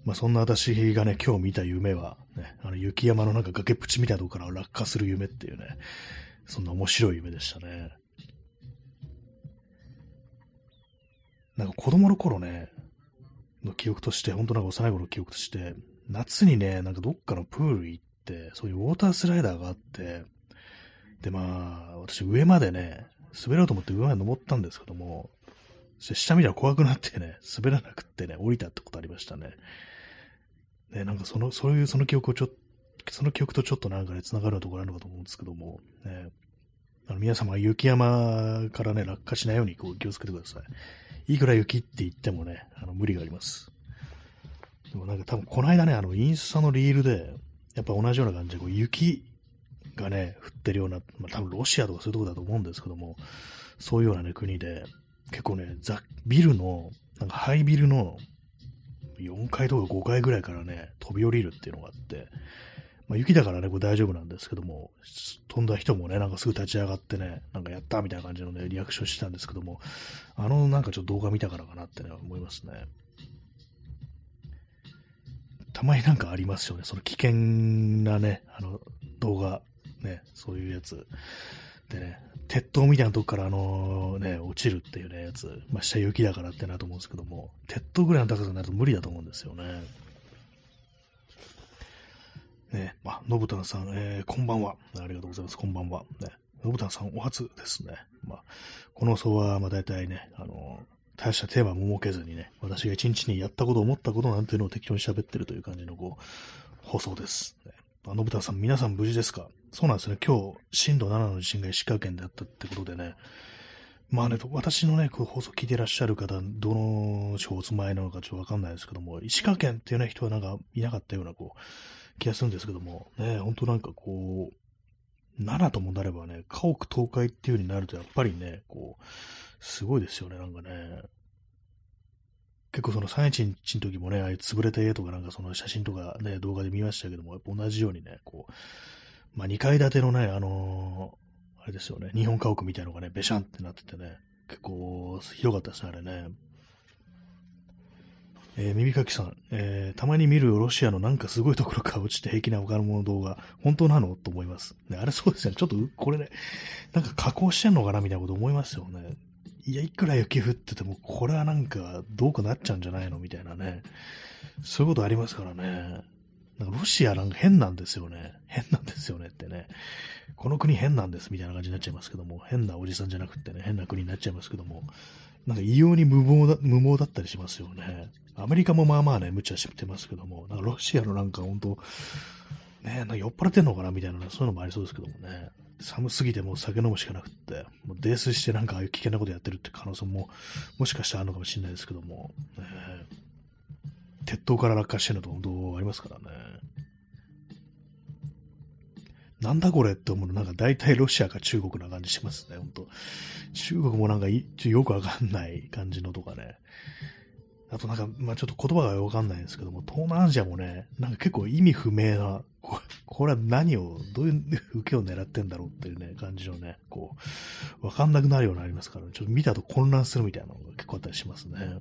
まあそんな私がね、今日見た夢は、ね、あの雪山のなんか崖っぷちみたいなところから落下する夢っていうね、そんな面白い夢でしたね。なんか子供の頃ね、の記憶として、本当なんか幼い頃の記憶として、夏にね、なんかどっかのプール行って、そういうウォータースライダーがあって、で、まあ、私上までね、滑ろうと思って上まで登ったんですけども、下見たら怖くなってね、滑らなくってね、降りたってことありましたね。ね、なんかその、そういうその記憶をちょっその曲とちょっとなんかね、繋がるところあるのかと思うんですけども、ね、あの皆様、雪山からね、落下しないようにこう気をつけてください。いくら雪って言ってもね、あの無理があります。でもなんか多分この間ね、あのインスタのリールで、やっぱ同じような感じでこう雪がね、降ってるような、まあ、多分ロシアとかそういうとこだと思うんですけども、そういうようなね、国で、結構ね、ザビルの、なんかハイビルの4階とか5階ぐらいからね、飛び降りるっていうのがあって、まあ、雪だからね、これ大丈夫なんですけども、飛んだ人もね、なんかすぐ立ち上がってね、なんかやったみたいな感じのね、リアクションしてたんですけども、あのなんかちょっと動画見たからかなってね、思いますね。たまになんかありますよね、その危険なね、あの動画、ね、そういうやつ。でね、鉄塔みたいなとこからあのね、落ちるっていうね、やつ。まあ、下雪だからってなと思うんですけども、鉄塔ぐらいの高さになると無理だと思うんですよね。ね、まあ、のぶたんさん、えー、こんばんは。ありがとうございます。こんばんは。ね、のぶたんさん、お初ですね。まあ、この層は、まあ、大体ね、あの大したテーマも設けずにね、私が一日にやったこと、思ったことなんていうのを適当に喋ってるという感じの、こう、放送です。ね、あのぶたさん、皆さん無事ですか？そうなんですね。今日、震度7の地震が石川県であったってことでね、まあね、私のね、こう放送聞いてらっしゃる方、どの地方お住まいなのかちょっとわかんないですけども、石川県っていうね、人はなんかいなかったような、こう、気がするんですけども、ね、本当なんかこう、7ともなればね、家屋倒壊っていう風になると、やっぱりね、こう、すごいですよね、なんかね。結構その311の時もね、ああいう潰れた家とかなんかその写真とかね、動画で見ましたけども、やっぱ同じようにね、こう、まあ2階建てのね、あのー、あれですよね、日本家屋みたいなのがね、べしゃんってなっててね、結構広かったですね、あれね。えー、耳かきさん、えー、たまに見るロシアのなんかすごいところから落ちて平気な他のもの動画、本当なの？と思います。ね、あれそうですよね。ちょっと、これね、なんか加工してんのかなみたいなこと思いますよね。いや、いくら雪降ってても、これはなんかどうかなっちゃうんじゃないの？みたいなね。そういうことありますからね。なんかロシアなんか変なんですよね。変なんですよねってね。この国変なんですみたいな感じになっちゃいますけども、変なおじさんじゃなくてね、変な国になっちゃいますけども、なんか異様に無謀だ無謀だったりしますよね。アメリカもまあまあね、無茶してますけども、なんかロシアのなんか本当、ね、なんか酔っ払ってんのかなみたいな、そういうのもありそうですけどもね。寒すぎてもう酒飲むしかなくって、もう泥酔してなんかああいう危険なことやってるって可能性も、もしかしたらあるのかもしれないですけども、ね、鉄塔から落下してるのと本当ありますからね。なんだこれって思うの、なんか大体ロシアか中国な感じしますね、本当中国もなんかよくわかんない感じのとかね。あとなんか、まあちょっと言葉がわかんないんですけども、東南アジアもね、なんか結構意味不明な、これは何を、どういう受けを狙ってんだろうっていうね、感じのね、こう、わかんなくなるようになりますから、ね、ちょっと見たと混乱するみたいなのが結構あったりしますね。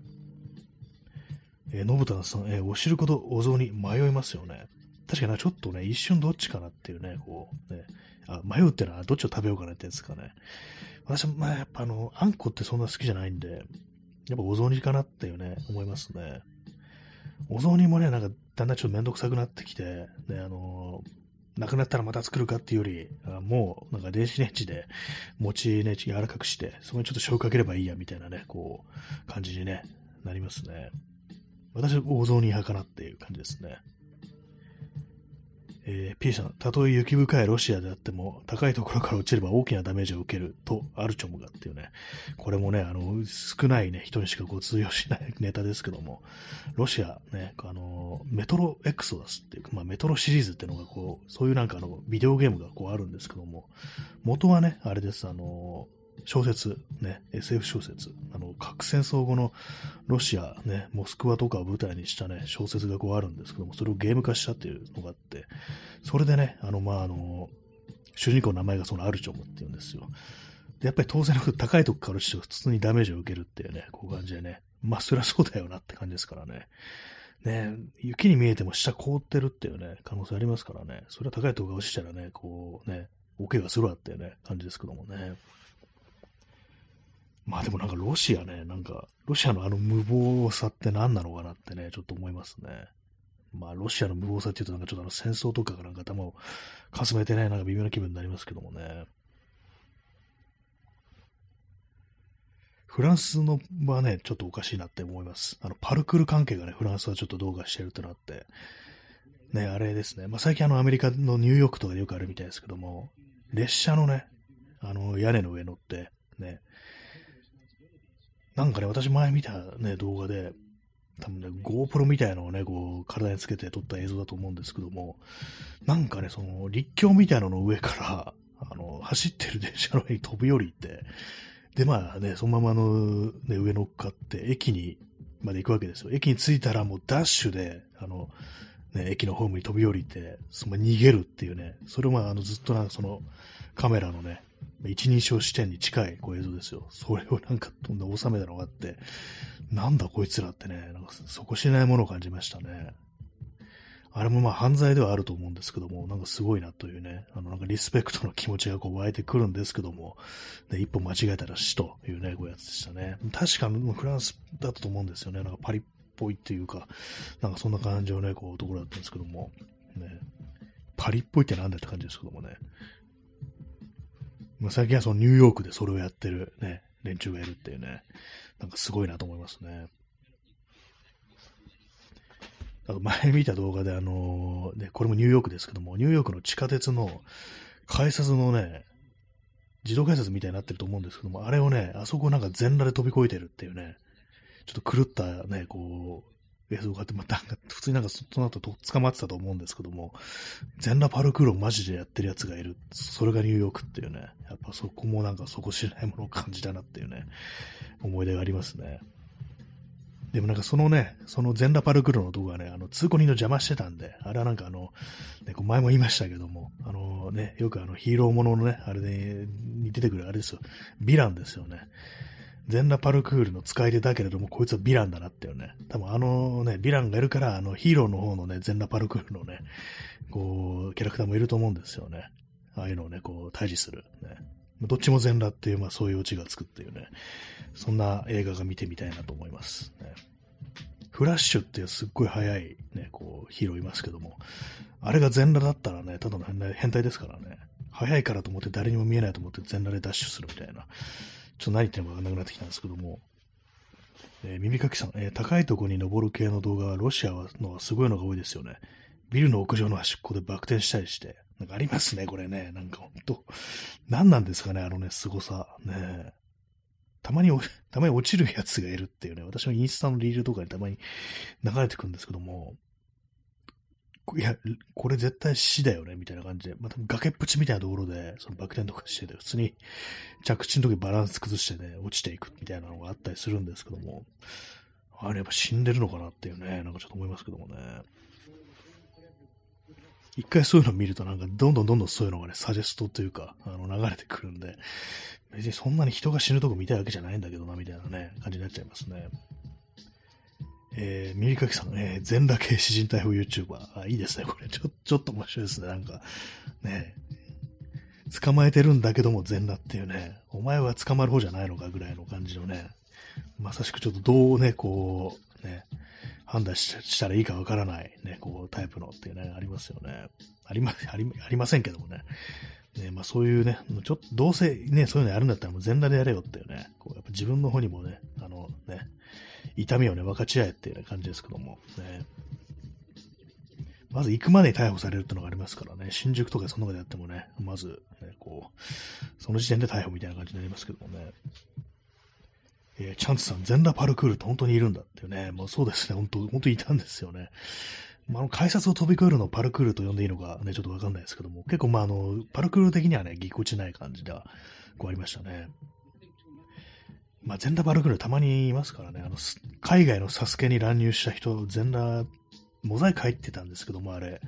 えー、信太さん、えー、お汁粉とお雑煮迷いますよね。確かにちょっとね、一瞬どっちかなっていうね、こう、ね、あ迷うっていうのはどっちを食べようかなってやつかね。私も、まあやっぱあの、あんこってそんな好きじゃないんで、やっぱお雑煮かなっていうね、思いますね。お雑煮もね、なんかだんだんちょっとめんどくさくなってきて、ね、あのー、なくなったらまた作るかっていうより、あもうなんか電子レンジで餅ね、柔らかくして、そこにちょっと醤油かければいいやみたいなね、こう、感じにね、なりますね。私はお雑煮派かなっていう感じですね。えー、P さん、たとえ雪深いロシアであっても、高いところから落ちれば大きなダメージを受けると、アルチョムがっていうね、これもね、あの、少ないね、人にしかこう通用しないネタですけども、ロシア、ね、あの、メトロエクソダスっていうか、まあ、メトロシリーズっていうのがこう、そういうなんかあの、ビデオゲームがこうあるんですけども、元はね、あれです、あの、小説、ね、SF 小説、あの、核戦争後のロシア、ね、モスクワとかを舞台にしたね、小説がこうあるんですけども、それをゲーム化したっていうのがあって、それでね、あの、まあ、あの、主人公の名前がそのアルチョムっていうんですよ。で、やっぱり当然のこと高いとこから落ちて普通にダメージを受けるっていうね、こういう感じでね、まあ、そりゃそうだよなって感じですからね。ね、雪に見えても下凍ってるっていうね、可能性ありますからね、それは高いとこが落ちたらね、こうね、お怪我するわっていうね、感じですけどもね。まあでもなんかロシアね、なんか、ロシアのあの無謀さって何なのかなってね、ちょっと思いますね。まあロシアの無謀さっていうとなんかちょっとあの戦争とかがなんか頭をかすめてね、なんか微妙な気分になりますけどもね。フランスのはね、ちょっとおかしいなって思います。あの、パルクール関係がね、フランスはちょっとどうかしてるってなって、ね、あれですね。まあ、最近あのアメリカのニューヨークとかでよくあるみたいですけども、列車のね、あの屋根の上乗って、ね、なんかね、私前見たね、動画で、多分ね、GoPro みたいなのをね、こう、体につけて撮った映像だと思うんですけども、なんかね、その、立教みたいなのの上から、あの、走ってる電車の上に飛び降りて、で、まあね、そのままの、ね、上乗っかって、駅に、まで行くわけですよ。駅に着いたらもうダッシュで、あの、ね、駅のホームに飛び降りて、その逃げるっていうね、それもあのずっとなんかそのカメラのね、一人称視点に近いこう映像ですよ。それをなんか飛んで収めたのがあって、なんだこいつらってね、なんか底知れないものを感じましたね。あれもまあ犯罪ではあると思うんですけども、なんかすごいなというね、あのなんかリスペクトの気持ちがこう湧いてくるんですけども、ね、一歩間違えたら死というね、こういうやつでしたね。確かフランスだったと思うんですよね。なんかパリっぽいっていうか、なんかそんな感じのね、こうところだったんですけども、ね、パリっぽいってなんだって感じですけどもね。ま、最近はそのニューヨークでそれをやってるね、連中がいるっていうね、なんかすごいなと思いますね。あと前見た動画であの、ね、これもニューヨークですけども、ニューヨークの地下鉄の改札のね、自動改札みたいになってると思うんですけども、あれをね、あそこなんか全裸で飛び越えてるっていうね、ちょっと狂ったね、こう、映像があって、また、普通になんかその後と捕まってたと思うんですけども、全裸パルクールをマジでやってるやつがいる。それがニューヨークっていうね、やっぱそこもなんか底知れないものを感じたなっていうね、思い出がありますね。でもなんかそのね、その全裸パルクールの動画ね、あの、通行人の邪魔してたんで、あれはなんかあの、ね、前も言いましたけども、あのね、よくあのヒーローもののね、あれ、に出てくるあれですよ、ヴィランですよね。全裸パルクールの使い手だけれども、こいつはヴィランだなっていうね。多分あのね、ヴィランがいるから、あのヒーローの方のね、全裸パルクールのね、こう、キャラクターもいると思うんですよね。ああいうのをね、こう、対峙する。ね。どっちも全裸っていう、まあそういうオチがつくっていうね。そんな映画が見てみたいなと思います。ね、フラッシュっていうすっごい速いね、こう、ヒーローいますけども、あれが全裸だったらね、ただの変態ですからね。速いからと思って誰にも見えないと思って全裸でダッシュするみたいな。ちょっと何言ってるのかわかんなくなってきたんですけども、えー、耳かきさん、えー、高いとこに登る系の動画はロシアのはすごいのが多いですよね。ビルの屋上の端っこでバク転したりして。なんかありますね、これね。なんかほんと。何なんですかね、あのね、凄さ。ねたまに、たまに落ちるやつがいるっていうね、私のインスタのリールとかにたまに流れてくるんですけども、いや、これ絶対死だよね、みたいな感じで、また崖っぷちみたいなところで、そのバク転とかしてて、普通に着地の時バランス崩してね、落ちていくみたいなのがあったりするんですけども、あれやっぱ死んでるのかなっていうね、なんかちょっと思いますけどもね。一回そういうの見るとなんかどんどんどんどんそういうのがね、サジェストというか、あの流れてくるんで、別にそんなに人が死ぬとこ見たいわけじゃないんだけどな、みたいなね、感じになっちゃいますね。えー、ミリカキさん、えー、全裸系詩人逮捕 YouTuber。あ、いいですね、これ。ちょ、ちょっと面白いですね。なんか、ね、捕まえてるんだけども全裸っていうね、お前は捕まる方じゃないのかぐらいの感じのね、まさしくちょっとどうね、こう、ね、判断したらいいかわからない、ね、こう、タイプのっていうね、ありますよね。ありま、あり、ありませんけどもね。ね、まあそういうね、ちょっと、どうせね、そういうのやるんだったらもう全裸でやれよっていうね、こう、やっぱ自分の方にもね、あのね、痛みをね、分かち合えっていう、ね、感じですけども、ね。まず行くまでに逮捕されるってのがありますからね、新宿とかその中でやってもね、まず、ね、こう、その時点で逮捕みたいな感じになりますけどもね。えー、チャンツさん、全裸パルクールって本当にいるんだっていうね、もうそうですね、本当、本当にいたんですよね。まあ、の、改札を飛び越えるのをパルクールと呼んでいいのかね、ちょっとわかんないですけども、結構まあ、あの、パルクール的にはね、ぎこちない感じでは、こうありましたね。まあ、全裸パルクールたまにいますからね、あの、海外のサスケに乱入した人、全裸、モザイク入ってたんですけども、あれ。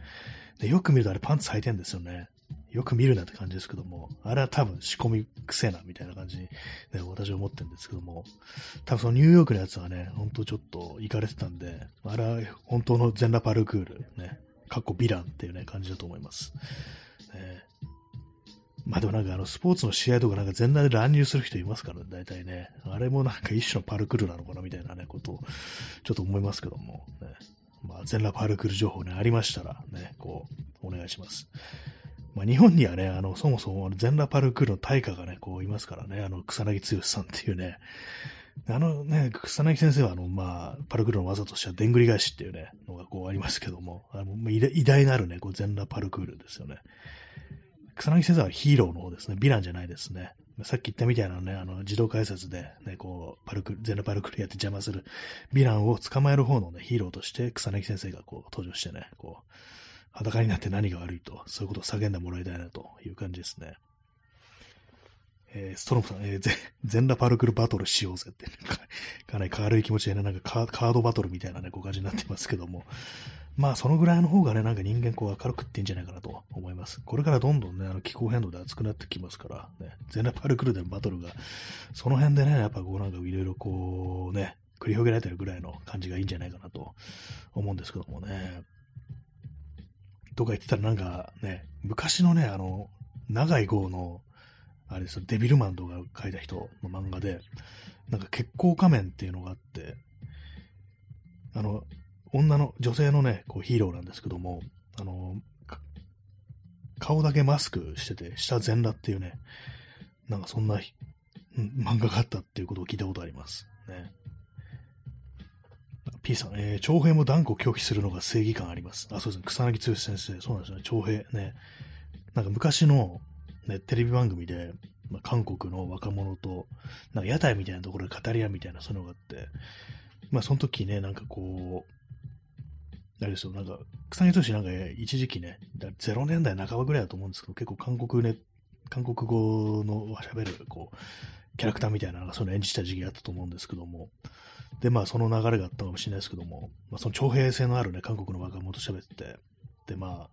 でよく見るとあれパンツ履いてんですよね。よく見るなって感じですけども、あれは多分仕込みくせえな、みたいな感じに、ね、私は思ってるんですけども、多分そのニューヨークのやつはね、ほんとちょっと行かれてたんで、あれは本当の全裸パルクール、ね、かっこヴィランっていうね、感じだと思います。ね、まあでもなんかあのスポーツの試合とかなんか全裸で乱入する人いますからね、大体ね。あれもなんか一種のパルクールなのかなみたいなね、ことをちょっと思いますけども、ね。まあ全裸パルクール情報ね、ありましたらね、こう、お願いします。まあ、日本にはね、あの、そもそも全裸パルクールの大家がね、こういますからね、あの、草薙剛さんっていうね、あのね、草薙先生は、あの、まあ、パルクールの技としては、でんぐり返しっていうね、のがこうありますけども、あの偉大なるね、こう全裸パルクールですよね。草薙先生はヒーローの方ですね。ヴィランじゃないですね。さっき言ったみたいなね、あの、自動改札で、ね、こう、パルク、全裸パルクールやって邪魔するヴィランを捕まえる方のね、ヒーローとして草薙先生がこう、登場してね、こう、裸になって何が悪いと、そういうことを叫んでもらいたいなという感じですね。えー、ストロムさん、えー、全裸パルクルバトルしようぜって、かなり軽い気持ちでね、なんかカードバトルみたいなね、ご感じになってますけども、まあ、そのぐらいの方がね、なんか人間こう明るくっていいんじゃないかなと思います。これからどんどんね、あの気候変動で暑くなってきますから、ね、全裸パルクルでのバトルが、その辺でね、やっぱこうなんかいろいろこうね、繰り広げられてるぐらいの感じがいいんじゃないかなと思うんですけどもね。とか言ってたらなんかね、昔のね、あの、長い号の、あれですよ、デビルマンとか書いた人の漫画で、なんか血行仮面っていうのがあって、あの、女の、女性のね、こうヒーローなんですけども、あの、顔だけマスクしてて、下全裸っていうね、なんかそんな、うん、漫画があったっていうことを聞いたことあります。ね。P さん、えー、徴兵も断固拒否するのが正義感あります。あ、そうですね。草薙剛先生、そうなんですよね。徴兵ね。なんか昔の、ね、テレビ番組で、まあ、韓国の若者と、なんか屋台みたいなところで語り合うみたいな、そういうのがあって、まあ、その時ね、なんかこう、あれですよ、なんか、草薙剛なんか一時期ね、0年代半ばぐらいだと思うんですけど、結構韓国ね、韓国語の喋る、こう、キャラクターみたいなのがその演じた時期があったと思うんですけども、で、まあ、その流れがあったかもしれないですけども、まあ、その徴兵性のあるね、韓国の若者と喋ってて、で、ま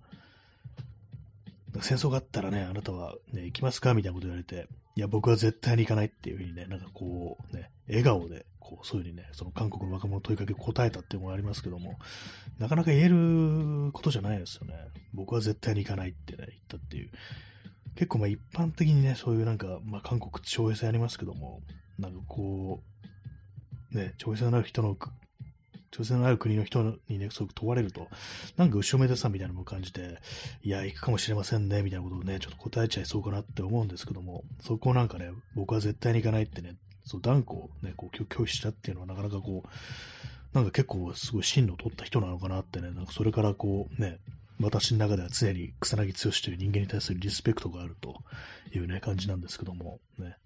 あ、戦争があったらね、あなたは、ね、行きますか？みたいなこと言われて、いや、僕は絶対に行かないっていうふうにね、なんかこう、ね、笑顔で、こう、そういうふうにね、その韓国の若者の問いかけを答えたっていうのがありますけども、なかなか言えることじゃないですよね。僕は絶対に行かないってね、言ったっていう。結構まあ一般的にね、そういうなんか、まあ韓国って徴兵制ありますけども、なんかこう、ね、徴兵制のある人の、徴兵制のある国の人にね、すごく問われると、なんか後ろめたさみたいなのも感じて、いや、行くかもしれませんね、みたいなことをね、ちょっと答えちゃいそうかなって思うんですけども、そこなんかね、僕は絶対に行かないってね、そう断固ね、こう拒否したっていうのはなかなかこう、なんか結構すごい進路を取った人なのかなってね、なんかそれからこうね、私の中では常に草薙剛という人間に対するリスペクトがあるというね、感じなんですけども、ね。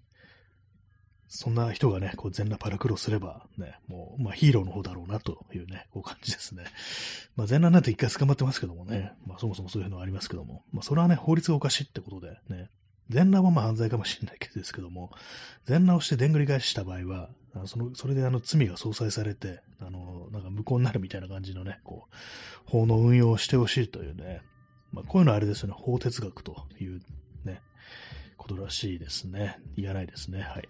そんな人がね、こう全裸パラクロすれば、ね、もう、まあヒーローの方だろうなというね、こう感じですね。まあ全裸なんて一回捕まってますけどもね、まあそもそもそういうのはありますけども、まあそれはね、法律がおかしいってことでね、全裸はまあ犯罪かもしれないけどですけども、全裸をしてでんぐり返しした場合は、あそのそれであの罪が相殺されて、あの、なんか無効になるみたいな感じのね、こう、法の運用をしてほしいというね、まあこういうのはあれですよね、法哲学というね、ことらしいですね。言わないですね。はい。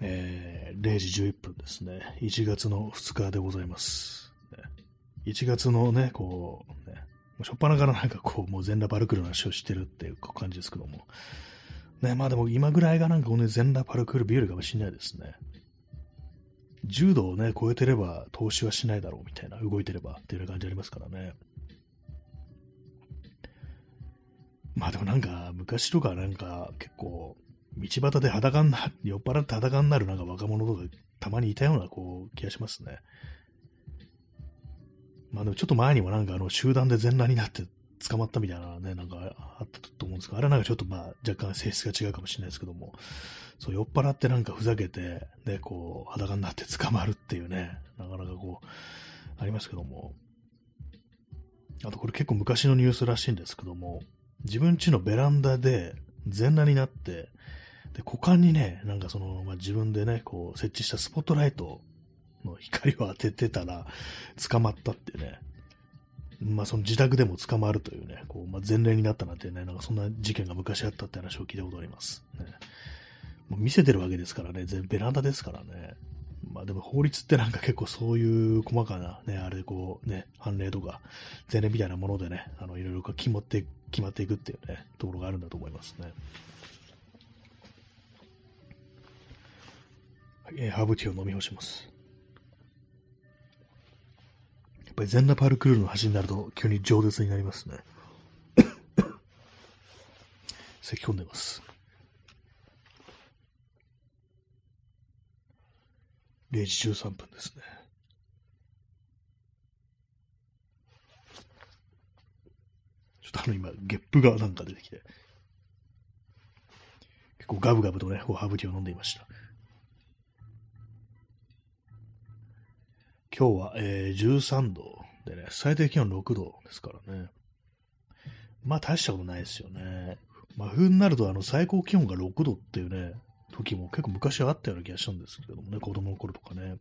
えー、0時11分ですね。1月の2日でございます。1月のね、こう、ね、しょっぱなからなんかこう、もう全裸バルクルの話をしてるっていう感じですけども。ね、まあでも今ぐらいがなんかね、全裸パルクール日和かもしれないですね。10度をね、超えてれば投資はしないだろうみたいな、動いてればっていう感じありますからね。まあでもなんか、昔とかなんか結構、道端で裸にな、酔っ払って裸になるなんか若者とかたまにいたようなこう気がしますね。まあでもちょっと前にもなんかあの集団で全裸になって捕まったみたいなね、なんかあったと思うんですけど、あれはなんかちょっとまあ若干性質が違うかもしれないですけども、そう酔っ払ってなんかふざけて、で、こう裸になって捕まるっていうね、なかなかこう、ありますけども、あとこれ結構昔のニュースらしいんですけども、自分家のベランダで全裸になって、で、股間にね、なんかその、まあ、自分でね、こう設置したスポットライトの光を当ててたら捕まったってね、まあその自宅でも捕まるというね、こう、まあ、前例になったなんてね、なんかそんな事件が昔あったって話を聞いたことあります。ね、もう見せてるわけですからね、全ベランダですからね。まあでも法律ってなんか結構そういう細かなね、あれこうね、判例とか前例みたいなものでね、あのいろいろ決まって決まっていくっていうね、ところがあるんだと思いますね。えー、ハーブティーを飲み干します。やっぱり全裸パルクールの橋になると急に饒舌になりますね。咳き込んでます。0時13分ですね。ちょっとあの今、ゲップがなんか出てきて、結構ガブガブとね、ハーブティーを飲んでいました。今日は、えー、13度でね、最低気温6度ですからね。まあ大したことないですよね。真冬になるとあの最高気温が6度っていうね、時も結構昔はあったような気がしたんですけどもね、子供の頃とかね。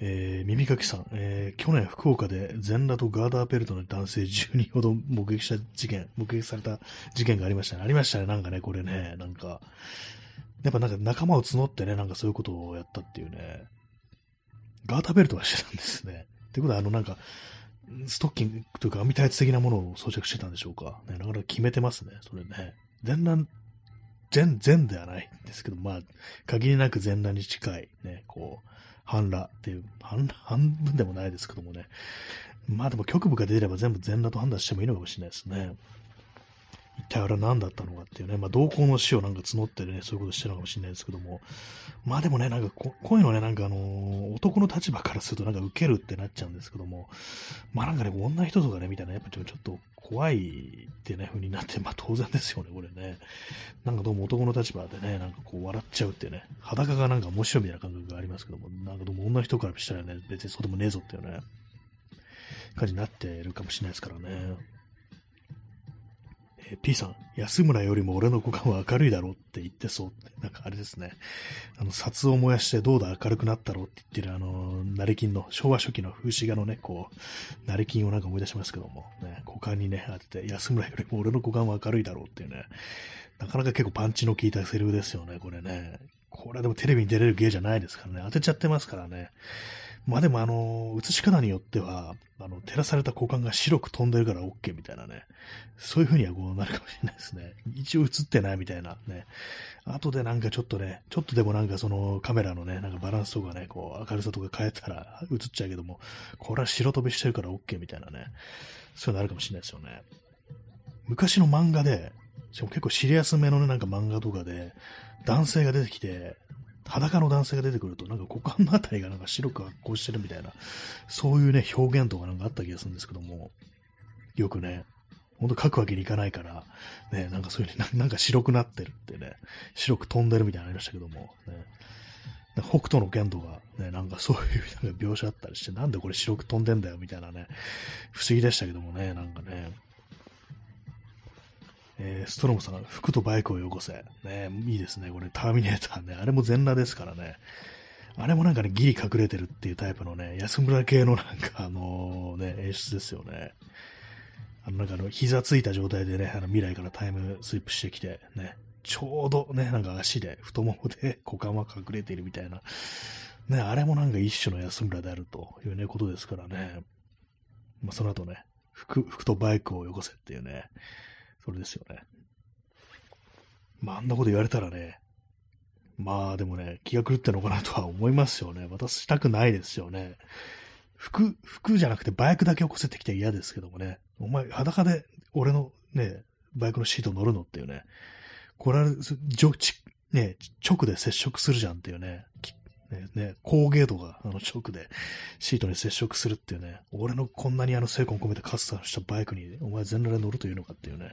えー、耳かきさん、えー、去年福岡で全裸とガーダーベルトの男性10人ほど目撃した事件、目撃された事件がありましたね。ありましたね、なんかね、これね、なんか、やっぱなんか仲間を募ってね、なんかそういうことをやったっていうね、ガーダーベルトはしてたんですね。ってことは、あのなんか、ストッキングというか網タイツ的なものを装着してたんでしょうか。ね、なかなか決めてますね、それね。全裸、全、全ではないんですけど、まあ、限りなく全裸に近い、ね、こう、半裸っていう、半半分でもないですけどもね。まあでも局部が出れば全部全裸と判断してもいいのかもしれないですね。一体あれは何だったのかっていうね、まあ、同行の死をなんか募ってね、そういうことしてるのかもしれないですけども、まあでもね、なんかここういうのね、なんかあのー、男の立場からするとなんか受けるってなっちゃうんですけども、まあなんかね、女人とかね、みたいな、やっぱちょっと怖いってね、風になって、まあ当然ですよね、これね。なんかどうも男の立場でね、なんかこう笑っちゃうってね、裸がなんか面白いみたいな感覚がありますけども、なんかどうも女人からしたらね、別にそうでもねえぞっていうね、感じになってるかもしれないですからね。え、P さん、安村よりも俺の股間は明るいだろうって言ってそうって、なんかあれですね。あの、札を燃やしてどうだ明るくなったろうって言ってるあの、成金の、昭和初期の風刺画のね、こう、成金をなんか思い出しますけども、ね、股間にね、当てて、安村よりも俺の股間は明るいだろうっていうね、なかなか結構パンチの効いたセリフですよね、これね。これはでもテレビに出れる芸じゃないですからね、当てちゃってますからね。まあでもあの、映し方によっては、あの、照らされた股間が白く飛んでるから OK みたいなね。そういう風にはこうなるかもしれないですね。一応映ってないみたいなね。後でなんかちょっとね、ちょっとでもなんかそのカメラのね、なんかバランスとかね、こう明るさとか変えたら映っちゃうけども、これは白飛びしてるから OK みたいなね。そういうのあるかもしれないですよね。昔の漫画で、しかも結構シリアスめのね、なんか漫画とかで、男性が出てきて、裸の男性が出てくると、なんか股間のあたりがなんか白く発光してるみたいな、そういうね、表現とかなんかあった気がするんですけども、よくね、ほんと書くわけにいかないから、ね、なんかそういうな、なんか白くなってるってね、白く飛んでるみたいなのありましたけども、ね、北斗の剣とか、ね、なんかそういうなんか描写あったりして、なんでこれ白く飛んでんだよみたいなね、不思議でしたけどもね、なんかね、えー、ストロムさん、服とバイクをよこせ。ね、いいですね。これ、ターミネーターね。あれも全裸ですからね。あれもなんかね、ギリ隠れてるっていうタイプのね、安村系のなんか、あの、ね、演出ですよね。あの、なんかあの、膝ついた状態でね、あの、未来からタイムスイップしてきて、ね、ちょうどね、なんか足で、太ももで股間は隠れているみたいな。ね、あれもなんか一種の安村であるというね、ことですからね。まあ、その後ね、服、服とバイクをよこせっていうね、それですよね。まあ、あんなこと言われたらね、まあでもね、気が狂ってんのかなとは思いますよね。渡したくないですよね。服、服じゃなくてバイクだけ起こせてきて嫌ですけどもね。お前、裸で俺のね、バイクのシート乗るのっていうね。これは、ね、直で接触するじゃんっていうね。ね、ね、高ゲートがあの直でシートに接触するっていうね、俺のこんなにあの精魂込めてカスタムしたバイクにお前全裸で乗るというのかっていうね、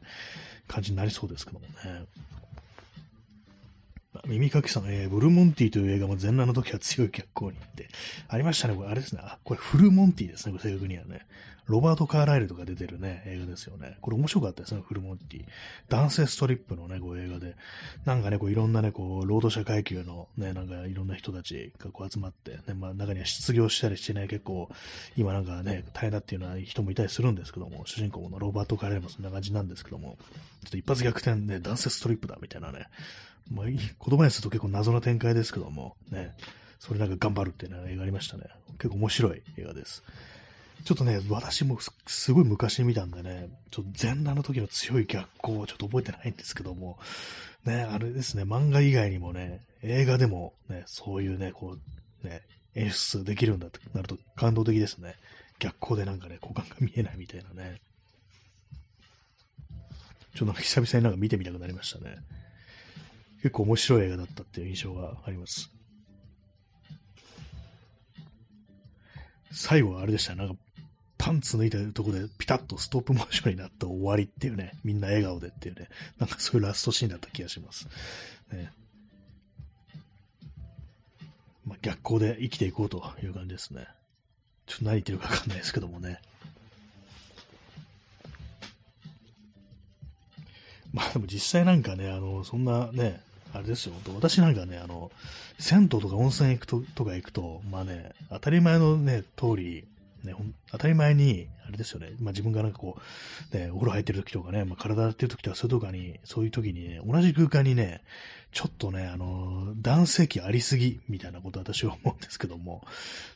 感じになりそうですけどもね。耳かきさん、えー、ブルーモンティという映画も全裸の時は強い逆光にってありましたね。これあれですね。あ、これフルモンティですね。正確にはね。ロバート・カーライルとか出てるね、映画ですよね。これ面白かったですね、フルモンティ。男性ストリップのね、こう映画で。なんかね、こういろんなね、こう、労働者階級のね、なんかいろんな人たちがこう集まって、ね、まあ中には失業したりしてね、結構、今なんかね、大変だっていうような人もいたりするんですけども、主人公のロバート・カーライルもそんな感じなんですけども、ちょっと一発逆転ね、男性ストリップだみたいなね、まあ、言葉にすると結構謎な展開ですけども、ね、それなんか頑張るっていうのが映画ありましたね。結構面白い映画です。ちょっとね、私もすごい昔見たんでね、ちょっと全裸の時の強い逆光をちょっと覚えてないんですけども、ね、あれですね、漫画以外にもね、映画でもね、そういうね、こう、ね、演出できるんだってなると感動的ですね。逆光でなんかね、股間が見えないみたいなね。ちょっと久々になんか見てみたくなりましたね。結構面白い映画だったっていう印象があります。最後はあれでしたなんか、パンツ抜いたとこでピタッとストップモーションになった終わりっていうね、みんな笑顔でっていうね、なんかそういうラストシーンだった気がします。ねまあ、逆光で生きていこうという感じですね。ちょっと何言ってるかわかんないですけどもね。まあでも実際なんかね、あの、そんなね、あれですよ、私なんかね、あの、銭湯とか温泉行くととか行くと、まあね、当たり前のね、通り、ね、当たり前に、あれですよね、まあ自分がなんかこう、ね、お風呂入ってる時とかね、まあ体洗ってる時とかそういうとかに、そういう時にね、同じ空間にね、ちょっとね、あの、男性器ありすぎ、みたいなこと私は思うんですけども、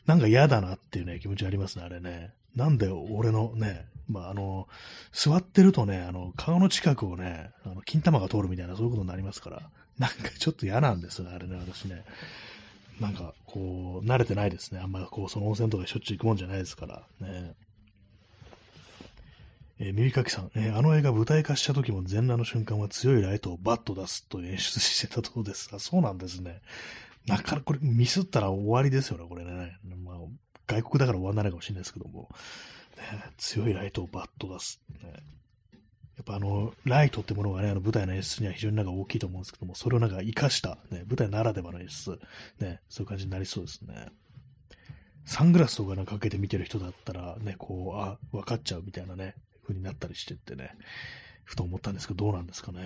なんか嫌だなっていうね、気持ちありますね、あれね。なんで俺のね、まあ、あの、座ってるとね、あの、顔の近くをね、あの、金玉が通るみたいな、そういうことになりますから、なんかちょっと嫌なんですよ、あれね、私ね。なんか、こう、慣れてないですね。あんまりこう、その温泉とかしょっちゅう行くもんじゃないですから、ね。えー、耳かきさん、えー、あの映画舞台化した時も全裸の瞬間は強いライトをバッと出すと演出してたとこですが、そうなんですね。なかなかこれミスったら終わりですよね、これね。まあ、外国だから終わんないかもしれないですけども、ね、強いライトをバッと出す。ね、やっぱあの、ライトってものがね、あの舞台の演出には非常になんか大きいと思うんですけども、それをなんか活かした、ね、舞台ならではの演出、ね、そういう感じになりそうですね。サングラスとかなんかかけて見てる人だったら、ね、こう、あ、分かっちゃうみたいなね、風になったりしてってね、ふと思ったんですけど、どうなんですかね。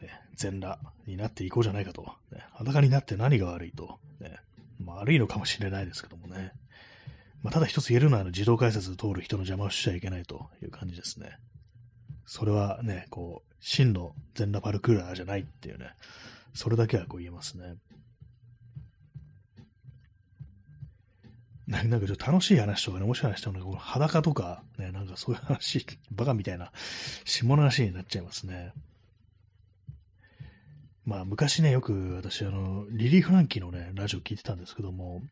ね全裸になっていこうじゃないかと。ね、裸になって何が悪いと。ね、まあ、悪いのかもしれないですけど。まあ、ただ一つ言えるのは、自動改札通る人の邪魔をしちゃいけないという感じですね。それはね、こう、真の全裸パルクーラーじゃないっていうね、それだけはこう言えますね。なんかちょっと楽しい話とかね、面白い話とか、ね、この裸とか、ね、なんかそういう話、バカみたいな、下の話になっちゃいますね。まあ、昔ね、よく私、あの、リリー・フランキーのね、ラジオ聞いてたんですけども、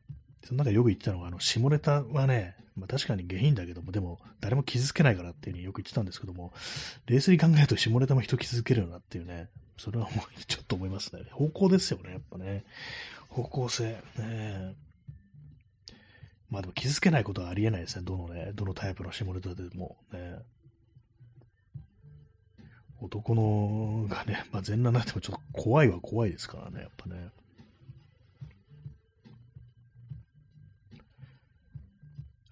その中よく言ってたのが、あの、下ネタはね、まあ確かに下品だけども、でも、誰も傷つけないからっていうふうによく言ってたんですけども、冷静に考えると下ネタも人傷つけるよなっていうね、それはもうちょっと思いますね。方向ですよね、やっぱね。方向性。ねまあでも傷つけないことはありえないですね。どのね、どのタイプの下ネタでもね。男のがね、まあ、全裸になってもちょっと怖いは怖いですからね、やっぱね。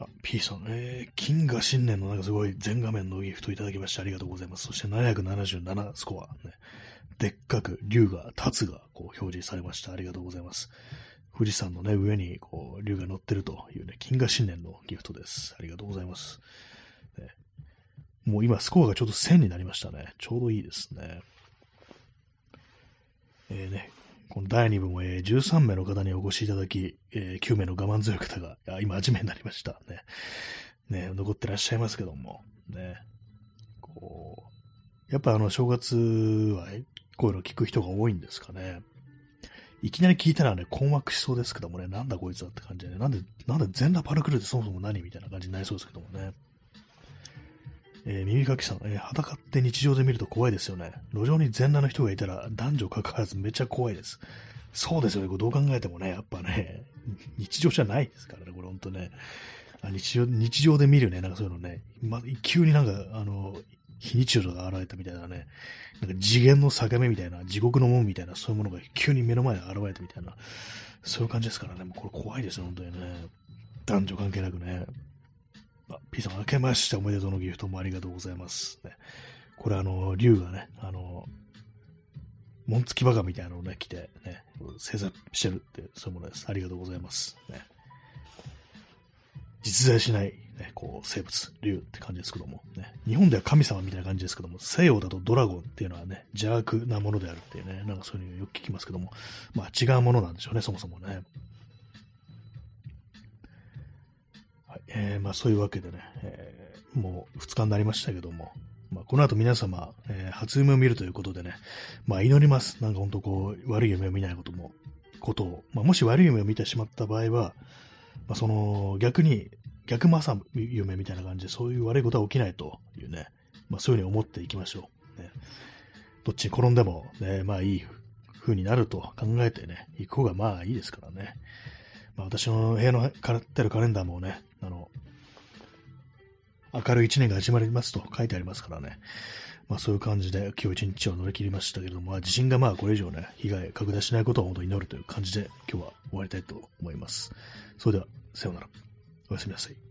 あ、P さん、えー、金河新年のなんかすごい全画面のギフトいただきましてありがとうございます。そして777スコア、ね、でっかく竜が、立つがこう表示されました。ありがとうございます。富士山のね、上にこう竜が乗ってるというね、金河新年のギフトです。ありがとうございます。ね、もう今スコアがちょっと1000になりましたね。ちょうどいいですね。えー、ね、この第2部も、えー、13名の方にお越しいただき、えー、9名の我慢強い方が、今8名になりました。ね。ね、残ってらっしゃいますけども、ね。こう、やっぱあの、正月は、こういうの聞く人が多いんですかね。いきなり聞いたらね、困惑しそうですけどもね、なんだこいつだって感じでね、なんで、なんで全裸パルクルってそもそも何みたいな感じになりそうですけどもね。えー、耳かきさん、えー、裸って日常で見ると怖いですよね。路上に全裸の人がいたら男女関わらずめっちゃ怖いです。そうですよね。これどう考えてもね、やっぱね、日常じゃないですからね、これ本当ね。日常日常で見るね、なんかそういうのね、ま、急になんか、あの、非日常が現れたみたいなね、なんか次元の境目みたいな、地獄の門みたいな、そういうものが急に目の前で現れたみたいな、そういう感じですからね、もうこれ怖いですよ、本当にね。男女関係なくね。あ、P さん、明けましておめでとうのギフトもありがとうございます。ね、これ、あの、竜がね、あの、紋付きバカみたいなのをね、着て、ね、制作してるって、そういうものです。ありがとうございます。ね、実在しない、ね、こう、生物、竜って感じですけども、ね、日本では神様みたいな感じですけども、西洋だとドラゴンっていうのはね、邪悪なものであるっていうね、なんかそういうのよく聞きますけども、まあ違うものなんでしょうね、そもそもね。えー、まあそういうわけでね、えー、もう2日になりましたけども、まあ、この後皆様、えー、初夢を見るということでね、まあ祈ります。なんか本当こう、悪い夢を見ないことも、ことを、まあ、もし悪い夢を見てしまった場合は、まあ、その逆に、逆正夢みたいな感じで、そういう悪いことは起きないというね、まあそういうふうに思っていきましょう。ね、どっちに転んでも、ね、まあいい風になると考えてね、行く方がまあいいですからね。まあ私の部屋のからってるカレンダーもね、あの、明るい一年が始まりますと書いてありますからね。まあそういう感じで今日一日を乗り切りましたけれども、まあ地震がまあこれ以上ね、被害拡大しないことを本当に祈るという感じで今日は終わりたいと思います。それでは、さようなら。おやすみなさい。